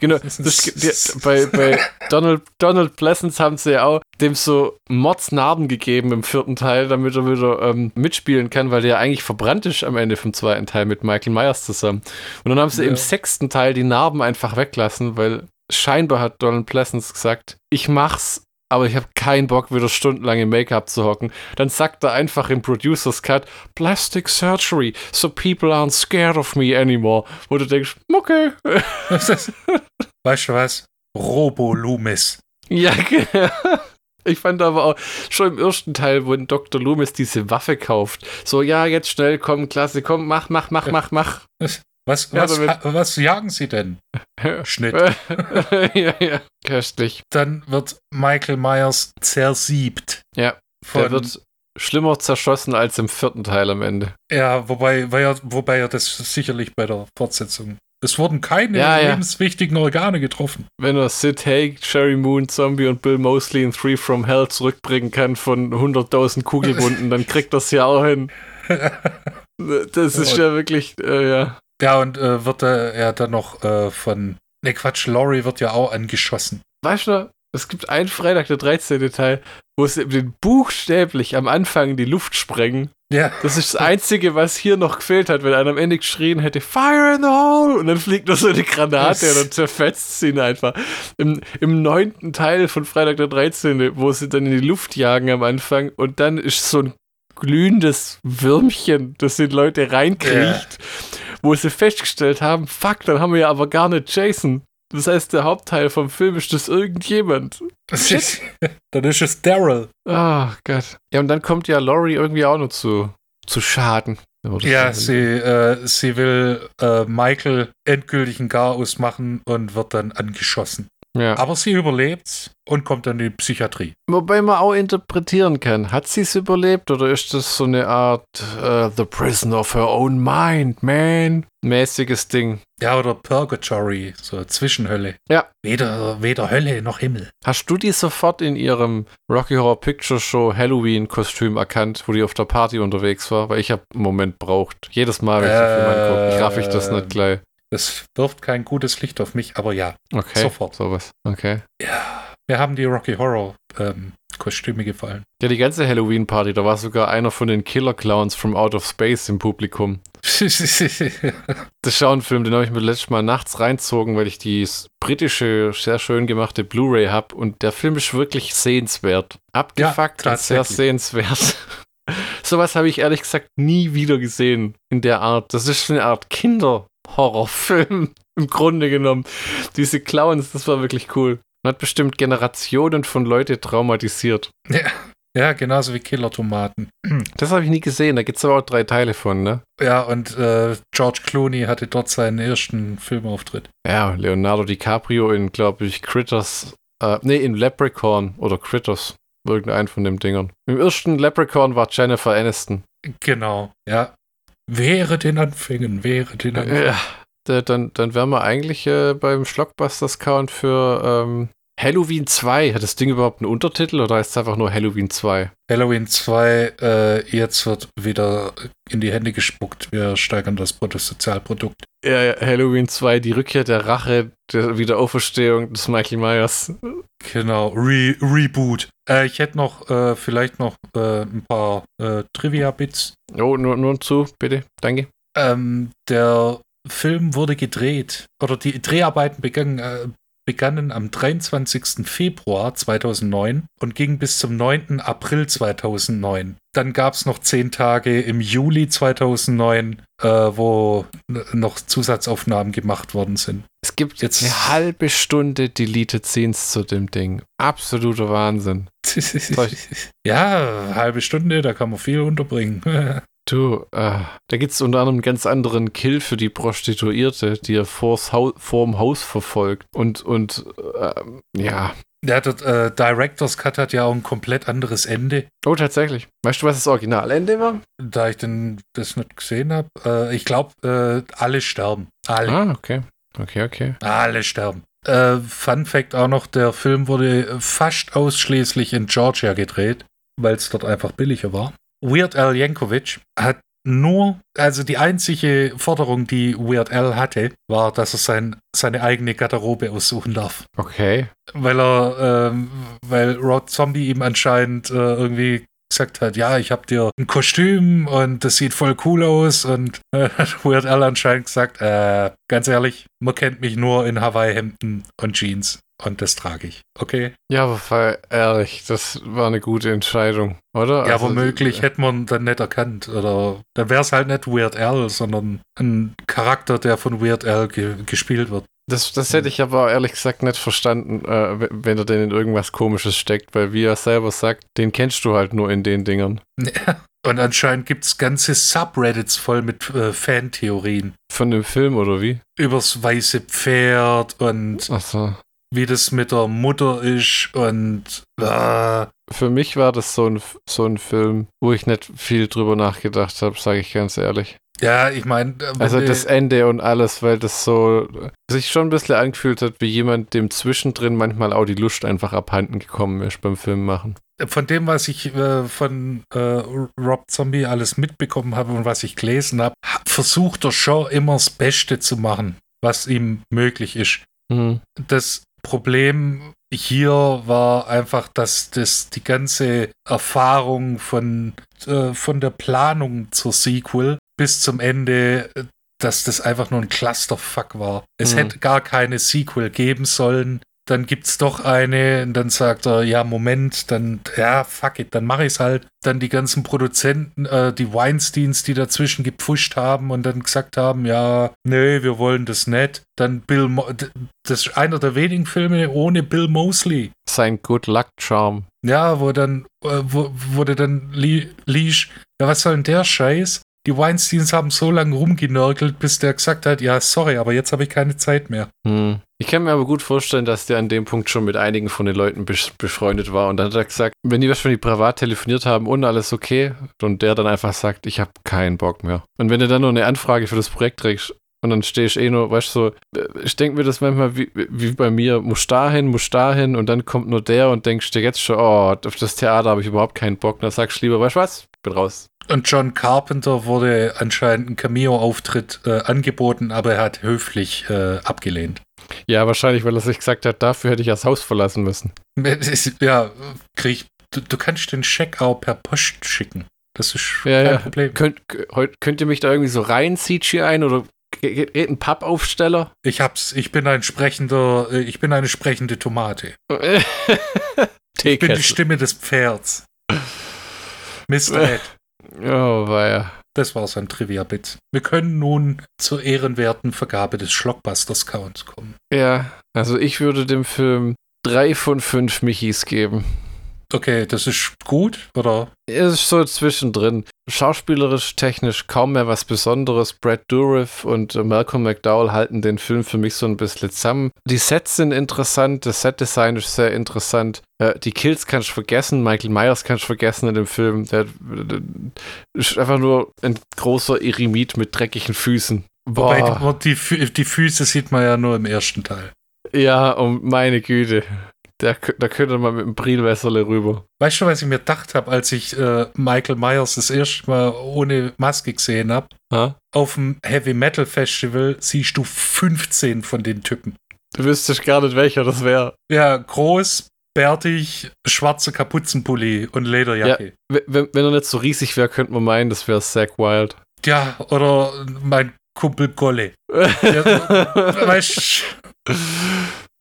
Genau, das, die, bei, bei Donald, Donald Pleasance haben sie ja auch dem so Mordsnarben gegeben im vierten Teil, damit er wieder ähm, mitspielen kann, weil der ja eigentlich verbrannt ist am Ende vom zweiten Teil mit Michael Myers zusammen. Und dann haben sie
Ja.
im sechsten Teil die Narben einfach weglassen, weil scheinbar hat Donald Pleasance gesagt, ich mach's, aber ich habe keinen Bock, wieder stundenlang im Make-up zu hocken. Dann sagt er einfach im Producer's Cut, Plastic Surgery, so people aren't scared of me anymore. Wo du denkst, okay.
weißt du was? Robo-Loomis.
Ja, genau. Ich fand aber auch schon im ersten Teil, wo Dr. Loomis diese Waffe kauft, so, ja, jetzt schnell, komm, klasse, komm, mach, mach, mach, mach, mach.
Was,
Ja,
was, was jagen Sie denn? Schnitt.
ja, ja, köstlich.
Dann wird Michael Myers zersiebt.
Ja, Der wird schlimmer zerschossen als im vierten Teil am Ende.
ja, wobei, weil er, wobei er das sicherlich bei der Fortsetzung. Es wurden keine
Ja, ja.
lebenswichtigen Organe getroffen.
Wenn er Sid Haig, Sherry Moon, Zombie und Bill Mosley in Three from Hell zurückbringen kann von 100.000 Kugelwunden, dann kriegt das ja auch hin. Das ist ja wirklich, äh, ja.
Ja, und äh, wird er ja dann noch äh, von. Ne, Quatsch, Laurie wird ja auch angeschossen.
Weißt du, es gibt einen Freitag, der 13. Teil, wo sie den buchstäblich am Anfang in die Luft sprengen.
Ja.
Das ist das Einzige, was hier noch gefehlt hat, wenn einer am Ende geschrien hätte, Fire in the hole! Und dann fliegt noch so eine Granate und dann zerfetzt sie ihn einfach. Im, Im neunten Teil von Freitag der 13., wo sie dann in die Luft jagen am Anfang und dann ist so ein glühendes Würmchen, das die Leute reinkriecht, wo sie festgestellt haben, fuck, dann haben wir ja aber gar nicht Jason. Das heißt, der Hauptteil vom Film ist das irgendjemand.
Das ist, dann ist es Daryl.
Ah, Gott. Ja, und dann kommt ja Laurie irgendwie auch noch zu, zu Schaden.
Ja, sie, äh, sie will äh, Michael endgültig ein Chaos machen und wird dann angeschossen.
Ja.
Aber sie überlebt und kommt dann in die Psychiatrie.
Wobei man auch interpretieren kann. Hat sie es überlebt oder ist das so eine Art äh, The Prison of Her Own Mind, man? Mäßiges Ding.
Ja, oder Purgatory, so Zwischenhölle.
Ja.
Weder, weder Hölle noch Himmel.
Hast du die sofort in ihrem Rocky Horror Picture Show Halloween-Kostüm erkannt, wo die auf der Party unterwegs war? Weil ich habe einen Moment braucht. Jedes Mal, wenn ich den Film angucke. Ich raff ich das nicht
Ähm.
gleich.
Das wirft kein gutes Licht auf mich, aber ja.
Okay.
sofort.
Sowas. Okay.
Ja. Mir haben die Rocky Horror ähm, Kostüme gefallen.
Ja, die ganze Halloween-Party, da war sogar einer von den Killer-Clowns from Out of Space im Publikum. Das ist auch ein Film, den habe ich mir letztes Mal nachts reinzogen, weil ich die britische, sehr schön gemachte Blu-ray habe. Und der Film ist wirklich sehenswert. Abgefuckt
Ja,
und sehr sehenswert. Sowas habe ich ehrlich gesagt nie wieder gesehen in der Art. Das ist eine Art Kinderhorrorfilm im Grunde genommen. Diese Clowns, das war wirklich cool. Man hat bestimmt Generationen von Leute traumatisiert.
ja. ja, genauso wie Killer-Tomaten.
Das habe ich nie gesehen. Da gibt es aber auch drei Teile von, ne?
Ja, und äh, George Clooney hatte dort seinen ersten Filmauftritt.
Ja, Leonardo DiCaprio in, glaube ich, Critters, äh, nee, in Leprechaun oder Critters. Irgendein von den Dingern. Im ersten Leprechaun war Jennifer Aniston.
Genau, ja. Wäre den Anfängen, wäre den Anfängen.
Ja, da- dann, dann wären wir eigentlich äh, beim Schlockbusters-Count für ähm, Halloween 2. Hat das Ding überhaupt einen Untertitel oder heißt es einfach nur Halloween 2?
Halloween 2, äh, jetzt wird wieder in die Hände gespuckt. Wir steigern das Bruttosozialprodukt.
Ja, ja, Halloween 2, die Rückkehr der Rache, der Wiederauferstehung des Michael Myers.
Genau, Re Reboot. Äh, ich hätte noch, äh, vielleicht noch äh, ein paar äh, Trivia-Bits.
Oh, nur, nur zu, bitte. Danke.
Ähm, der Film wurde gedreht, oder die Dreharbeiten begannen, äh, begannen am 23. Februar 2009 und gingen bis zum 9. April 2009. Dann gab es noch zehn Tage im Juli 2009, äh, wo noch Zusatzaufnahmen gemacht worden sind.
Es gibt
Jetzt-
jetzt eine halbe Stunde Deleted Scenes zu dem Ding. Absoluter Wahnsinn.
ja, halbe Stunde, da kann man viel unterbringen.
Du, äh, da gibt es unter anderem einen ganz anderen Kill für die Prostituierte, die er vors Hau vorm Haus verfolgt. Und, und ähm, ja.
Der äh, Director's Cut hat ja auch ein komplett anderes Ende.
Oh, tatsächlich. Weißt du, was das Originalende war?
Da ich denn das nicht gesehen habe, äh, ich glaube, äh, alle sterben. Alle.
Ah, okay. Okay, okay.
Alle sterben. Äh, Fun Fact auch noch: Der Film wurde fast ausschließlich in Georgia gedreht, weil es dort einfach billiger war. Weird Al Yankovic hat nur, also die einzige Forderung, die Weird Al hatte, war, dass er sein, seine eigene Garderobe aussuchen darf.
Okay.
Weil er, ähm, weil Rod Zombie ihm anscheinend äh, irgendwie gesagt hat, ja, ich hab dir ein Kostüm und das sieht voll cool aus und äh, hat Weird Al anscheinend gesagt, äh, ganz ehrlich, man kennt mich nur in Hawaii-Hemden und Jeans und das trage ich, okay?
Ja, aber ehrlich, das war eine gute Entscheidung, oder?
ja,
Also,
womöglich
äh,
hätte man dann nicht erkannt oder dann wäre es halt nicht Weird Al, sondern ein Charakter, der von Weird Al ge gespielt wird.
Das, das hätte ich aber ehrlich gesagt nicht verstanden, äh, wenn er denn in irgendwas Komisches steckt, weil wie er selber sagt, den kennst du halt nur in den Dingern.
Und anscheinend gibt es ganze Subreddits voll mit äh, Fantheorien.
Von dem Film oder wie?
Übers weiße Pferd und
Ach so.
Wie das mit der Mutter ist und äh,
Für mich war das so ein, so ein Film, wo ich nicht viel drüber nachgedacht habe, sage ich ganz ehrlich.
ja, ich meine,
Also das Ende und alles, weil das so sich schon ein bisschen angefühlt hat, wie jemand, dem zwischendrin manchmal auch die Lust einfach abhanden gekommen ist beim Film machen.
von dem, was ich äh, von äh, Rob Zombie alles mitbekommen habe und was ich gelesen habe, versucht er schon immer das Beste zu machen, was ihm möglich ist.
Mhm.
Das Problem hier war einfach, dass das die ganze Erfahrung von, äh, von der Planung zur Sequel bis zum Ende, äh, dass das einfach nur ein Clusterfuck war. Es
Mhm.
hätte gar keine Sequel geben sollen. Dann gibt's doch eine und dann sagt er, ja, Moment, dann, ja, fuck it, dann mache ich's halt. Dann die ganzen Produzenten, äh, die Weinsteins, die dazwischen gepfuscht haben und dann gesagt haben, ja, nee, wir wollen das nicht. Dann Bill, Mo das ist einer der wenigen Filme ohne Bill Mosley.
Sein Good Luck Charm.
Ja, wo dann, äh, wo, du dann liest, ja, was soll denn der Scheiß? Die Weinsteins haben so lange rumgenörgelt, bis der gesagt hat, ja, sorry, aber jetzt habe ich keine Zeit mehr.
Hm. Ich kann mir aber gut vorstellen, dass der an dem Punkt schon mit einigen von den Leuten befreundet war und dann hat er gesagt, wenn die die privat telefoniert haben und alles okay und der dann einfach sagt, ich habe keinen Bock mehr. Und wenn du dann nur eine Anfrage für das Projekt trägst und dann stehst eh nur, weißt du, so, äh, ich denke mir das manchmal wie, wie bei mir, muss dahin, muss dahin und dann kommt nur der und denkst dir jetzt schon, oh, auf das Theater habe ich überhaupt keinen Bock. Dann sagst du lieber, weißt du was, bin raus.
Und John Carpenter wurde anscheinend ein Cameo-Auftritt äh, angeboten, aber er hat höflich äh, abgelehnt.
Ja, wahrscheinlich, weil er sich gesagt hat, dafür hätte ich das Haus verlassen müssen.
Ja, krieg, du, du kannst den Scheck auch per Post schicken. Das ist
Ja,
kein
ja.
Problem.
Könnt, könnt, ihr mich da irgendwie so rein CGI ein oder geht geht ein Pappaufsteller?
Ich hab's, ich bin ein sprechender, äh, ich bin eine sprechende Tomate. Ich bin die. Stimme des Pferds. Mr. Ed.
Oh, weia.
Das war sein Trivia-Bit. Wir können nun zur ehrenwerten Vergabe des Schlockbusters-Counts kommen.
Ja, also ich würde dem Film drei von fünf Michis geben.
Okay, das ist gut, oder?
Es ist so zwischendrin. Schauspielerisch, technisch kaum mehr was Besonderes. Brad Dourif und Malcolm McDowell halten den Film für mich so ein bisschen zusammen. Die Sets sind interessant, das Setdesign ist sehr interessant. Äh, die Kills kannst du vergessen, Michael Myers kannst du vergessen in dem Film. Der, der ist einfach nur ein großer Eremit mit dreckigen Füßen.
Wobei
Boah.
die, die, die Füße sieht man ja nur im ersten Teil.
Ja, um meine Güte. Da, kö- da könnte man mit dem Brilwässerle rüber.
Weißt du, was ich mir gedacht habe, als ich äh, Michael Myers das erste Mal ohne Maske gesehen habe?
Ha?
Auf dem Heavy Metal Festival siehst du 15 von den Typen.
Du wüsstest gar nicht, welcher das wäre.
Ja, groß, bärtig, schwarzer Kapuzenpulli und Lederjacke.
Wenn, wenn er nicht so riesig wäre, könnte man meinen, das wäre Zack Wild.
Ja. oder mein Kumpel Golle. Ja, weißt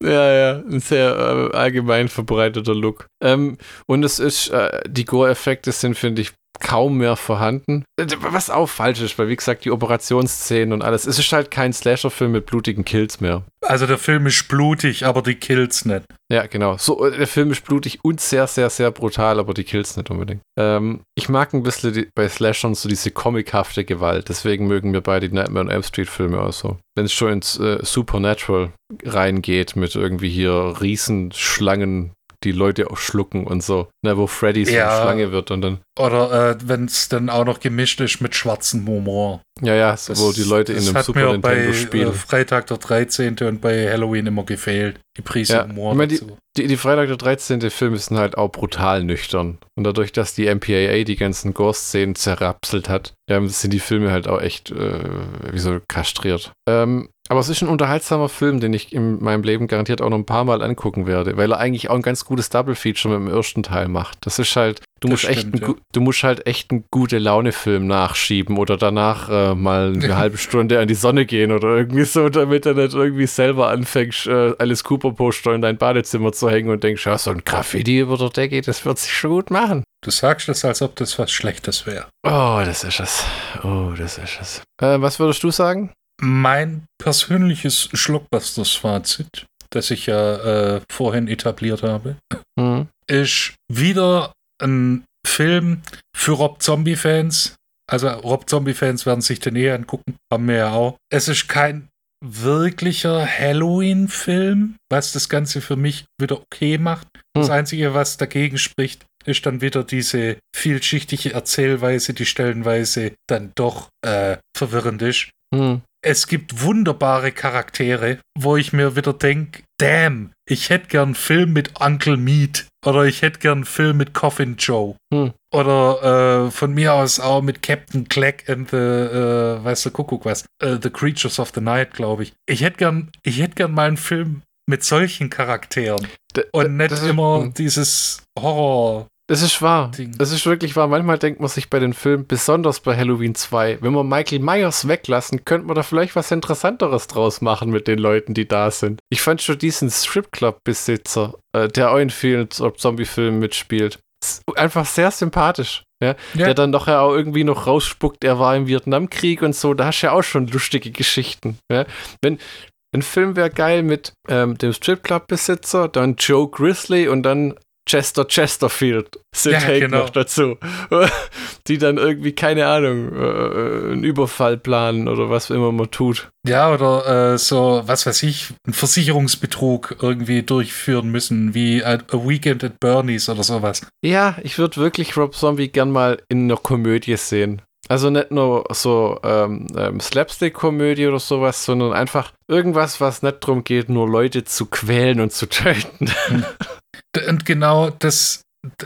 Ja, ja, ein sehr äh, allgemein verbreiteter Look. Ähm, und es ist, äh, die Gore-Effekte sind, finde ich, kaum mehr vorhanden. Was auch falsch ist, weil wie gesagt, die Operationsszenen und alles, es ist halt kein Slasher-Film mit blutigen Kills mehr.
Also der Film ist blutig, aber die Kills nicht.
Ja, genau. So, äh, der Film ist blutig und sehr, sehr, sehr brutal, aber die Kills nicht unbedingt. Ähm, ich mag ein bisschen die, bei Slashern so diese comichafte Gewalt. Deswegen mögen mir beide die Nightmare on Elm Street Filme auch so. Wenn es schon ins äh, Supernatural reingeht mit irgendwie hier Riesenschlangen, die Leute auch schlucken und so. Ne, wo Freddy so
Ja.
eine Schlange wird und dann,
Oder äh, wenn es dann auch noch gemischt ist mit schwarzem Humor.
ja, ja, so, wo die Leute in
das
einem
hat
Super
mir
Nintendo
bei äh,
spielen.
Freitag der 13. und bei Halloween immer gefehlt. Die Prise
Ja,
Humor
ich meine, die-. Die, die Freitag der 13. Filme sind halt auch brutal nüchtern. Und dadurch, dass die MPAA die ganzen Gore-Szenen zerrapselt hat, sind die Filme halt auch echt, äh, wie so kastriert. Ähm, aber es ist ein unterhaltsamer Film, den ich in meinem Leben garantiert auch noch ein paar Mal angucken werde, weil er eigentlich auch ein ganz gutes Double-Feature mit dem ersten Teil macht. Das ist halt, du
Das
musst, echt
stimmt,
einen,
ja.
du musst halt echt einen gute Laune-Film nachschieben oder danach äh, mal eine halbe Stunde an die Sonne gehen oder irgendwie so, damit du nicht irgendwie selber anfängst, äh, Alice Cooper-Poster in dein Badezimmer zu hängen und denkst, ja, so ein Graffiti über der Decke, das wird sich schon gut machen.
Du sagst das, als ob das was Schlechtes wäre.
Oh, das ist es. Oh, das ist es. Äh, was würdest du sagen?
Mein persönliches Schlockbusters-Fazit, das ich ja äh, vorhin etabliert habe,
Hm.
ist wieder ein Film für Rob Zombie-Fans. Also Rob Zombie-Fans werden sich den eh angucken. Haben wir ja auch. Es ist kein wirklicher Halloween-Film, was das Ganze für mich wieder okay macht. Hm. Das Einzige, was dagegen spricht, ist dann wieder diese vielschichtige Erzählweise, die stellenweise dann doch äh, verwirrend ist. Hm. Es gibt wunderbare Charaktere, wo ich mir wieder denke, damn, ich hätte gern einen Film mit Uncle Meat oder ich hätte gern einen Film mit Coffin Joe. Hm. Oder äh, von mir aus auch mit Captain Clack and the, äh, weißt du, Kuckuck was, äh, The Creatures of the Night, glaube ich. Ich hätte gern, ich hätte gern mal einen Film mit solchen Charakteren. D und nicht immer ist, dieses Horror.
Das ist wahr. Das ist wirklich wahr. Manchmal denkt man sich bei den Filmen, besonders bei Halloween 2, wenn wir Michael Myers weglassen, könnte man da vielleicht was Interessanteres draus machen mit den Leuten, die da sind. Ich fand schon diesen Stripclub-Besitzer, äh, der auch in vielen Zombie-Filmen mitspielt, einfach sehr sympathisch. Ja, ja. Der dann doch ja auch irgendwie noch rausspuckt, er war im Vietnamkrieg und so, da hast du ja auch schon lustige Geschichten. Ja. Wenn, ein Film wäre geil mit ähm, dem Stripclub-Besitzer, dann Joe Grizzly und dann Chester Chesterfield sind ja, genau. noch dazu. Die dann irgendwie, keine Ahnung, äh, einen Überfall planen oder was immer man tut.
Ja, oder äh, so, was weiß ich, einen Versicherungsbetrug irgendwie durchführen müssen, wie A Weekend at Bernie's oder sowas.
Ja, ich würde wirklich Rob Zombie gern mal in einer Komödie sehen. Also nicht nur so ähm, ähm, Slapstick-Komödie oder sowas, sondern einfach irgendwas, was nicht darum geht, nur Leute zu quälen und zu töten.
Und genau das,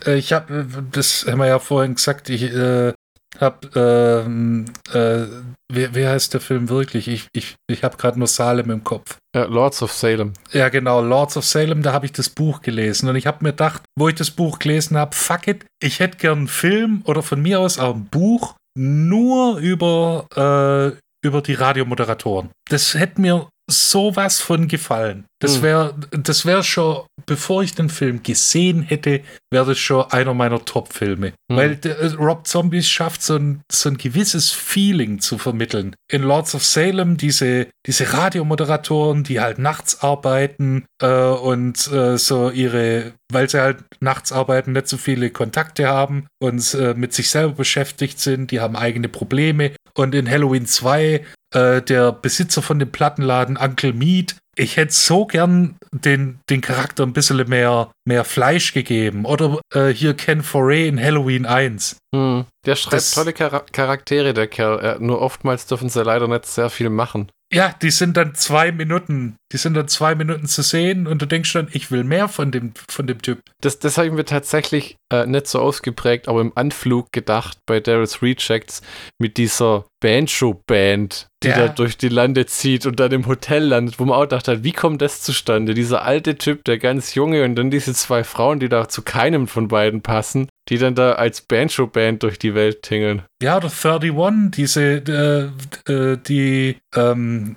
äh, ich habe, das haben wir ja vorhin gesagt, ich äh, habe, ähm, äh, wer, wer heißt der Film wirklich? Ich, ich, ich habe gerade nur Salem im Kopf.
Ja, Lords of Salem.
Ja, genau, Lords of Salem, da habe ich das Buch gelesen. Und ich habe mir gedacht, wo ich das Buch gelesen habe, fuck it, ich hätte gern einen Film oder von mir aus auch ein Buch nur über, äh, über die Radiomoderatoren. Das hätte mir sowas von gefallen. Das wäre hm. das wär schon, bevor ich den Film gesehen hätte, wäre das schon einer meiner Top-Filme. Hm. Weil der, äh, Rob Zombies schafft so ein, so ein gewisses Feeling zu vermitteln. In Lords of Salem diese, diese Radiomoderatoren, die halt nachts arbeiten äh, und äh, so ihre, weil sie halt nachts arbeiten, nicht so viele Kontakte haben und äh, mit sich selber beschäftigt sind, die haben eigene Probleme. Und in Halloween 2 äh, der Besitzer von dem Plattenladen Uncle Meat. Ich hätte so gern den, den Charakter ein bisschen mehr, mehr Fleisch gegeben. Oder äh, hier Ken Foray in Halloween 1.
Hm, der schreibt das, tolle Char Charaktere, der Kerl. nur oftmals dürfen sie leider nicht sehr viel machen.
Ja, die sind dann zwei Minuten, die sind dann zwei Minuten zu sehen und du denkst dann, ich will mehr von dem, von dem Typ.
Das, das habe ich mir tatsächlich äh, nicht so ausgeprägt, aber im Anflug gedacht bei Daryl's Rejects mit dieser Banjo-Band, die ja. da durch die Lande zieht und dann im Hotel landet, wo man auch dachte, wie kommt das zustande? Dieser alte Typ, der ganz junge und dann diese zwei Frauen, die da zu keinem von beiden passen, die dann da als Banjo-Band durch die Welt tingeln.
Ja, oder 31, diese, äh, äh, die, ähm,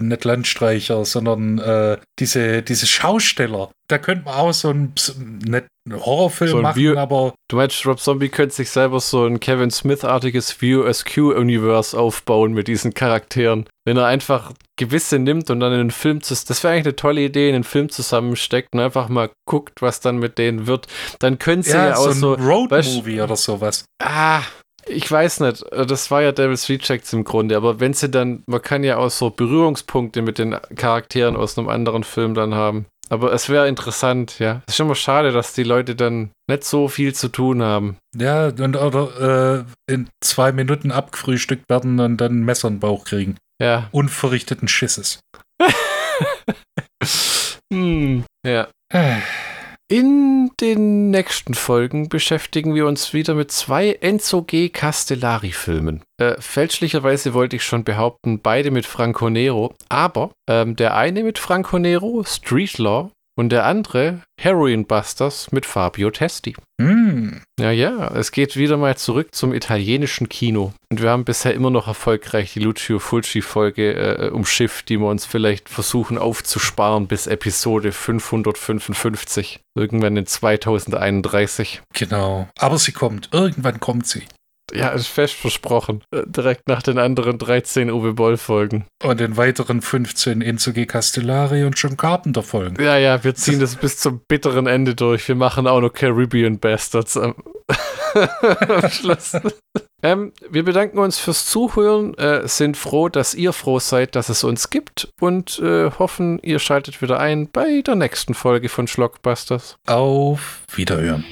nicht Landstreicher, sondern äh, diese, diese Schausteller. Da könnte man auch so ein, nicht einen Horrorfilm so ein machen, View, aber.
Du meinst, Rob Zombie könnte sich selber so ein Kevin Smith-artiges View SQ-Universe aufbauen mit diesen Charakteren. Wenn er einfach gewisse nimmt und dann in einen Film zu. Das wäre eigentlich eine tolle Idee, in einen Film zusammensteckt und einfach mal guckt, was dann mit denen wird. Dann können sie ja, ja auch so.
Ein Road-Movie oder sowas.
Ah, ich weiß nicht, das war ja Devil's Rejects im Grunde, aber wenn sie dann, man kann ja auch so Berührungspunkte mit den Charakteren aus einem anderen Film dann haben. Aber es wäre interessant, ja. Es ist immer schade, dass die Leute dann nicht so viel zu tun haben.
Ja, und oder äh, in zwei Minuten abgefrühstückt werden und dann ein Messer in den Bauch kriegen.
Ja.
Unverrichteten Schisses.
hm, ja. In den nächsten Folgen beschäftigen wir uns wieder mit zwei Enzo G. Castellari-Filmen. Äh, fälschlicherweise wollte ich schon behaupten, beide mit Franco Nero, aber ähm, der eine mit Franco Nero, Street Law, und der andere Heroin Busters mit Fabio Testi. Mm. Ja, ja, es geht wieder mal zurück zum italienischen Kino. Und wir haben bisher immer noch erfolgreich die Lucio Fulci-Folge äh, umschifft, die wir uns vielleicht versuchen aufzusparen bis Episode 555. Irgendwann in 2031.
Genau. Aber sie kommt. Irgendwann kommt sie.
Ja, ist fest versprochen. Äh, direkt nach den anderen 13 Uwe Boll-Folgen.
Und den weiteren 15 Enzo Castellari und John Carpenter-Folgen.
Ja, ja, wir ziehen das bis zum bitteren Ende durch. Wir machen auch noch Caribbean Bastards am, am Schluss. Ähm, wir bedanken uns fürs Zuhören, äh, sind froh, dass ihr froh seid, dass es uns gibt und äh, hoffen, ihr schaltet wieder ein bei der nächsten Folge von Schlockbusters.
Auf Wiederhören.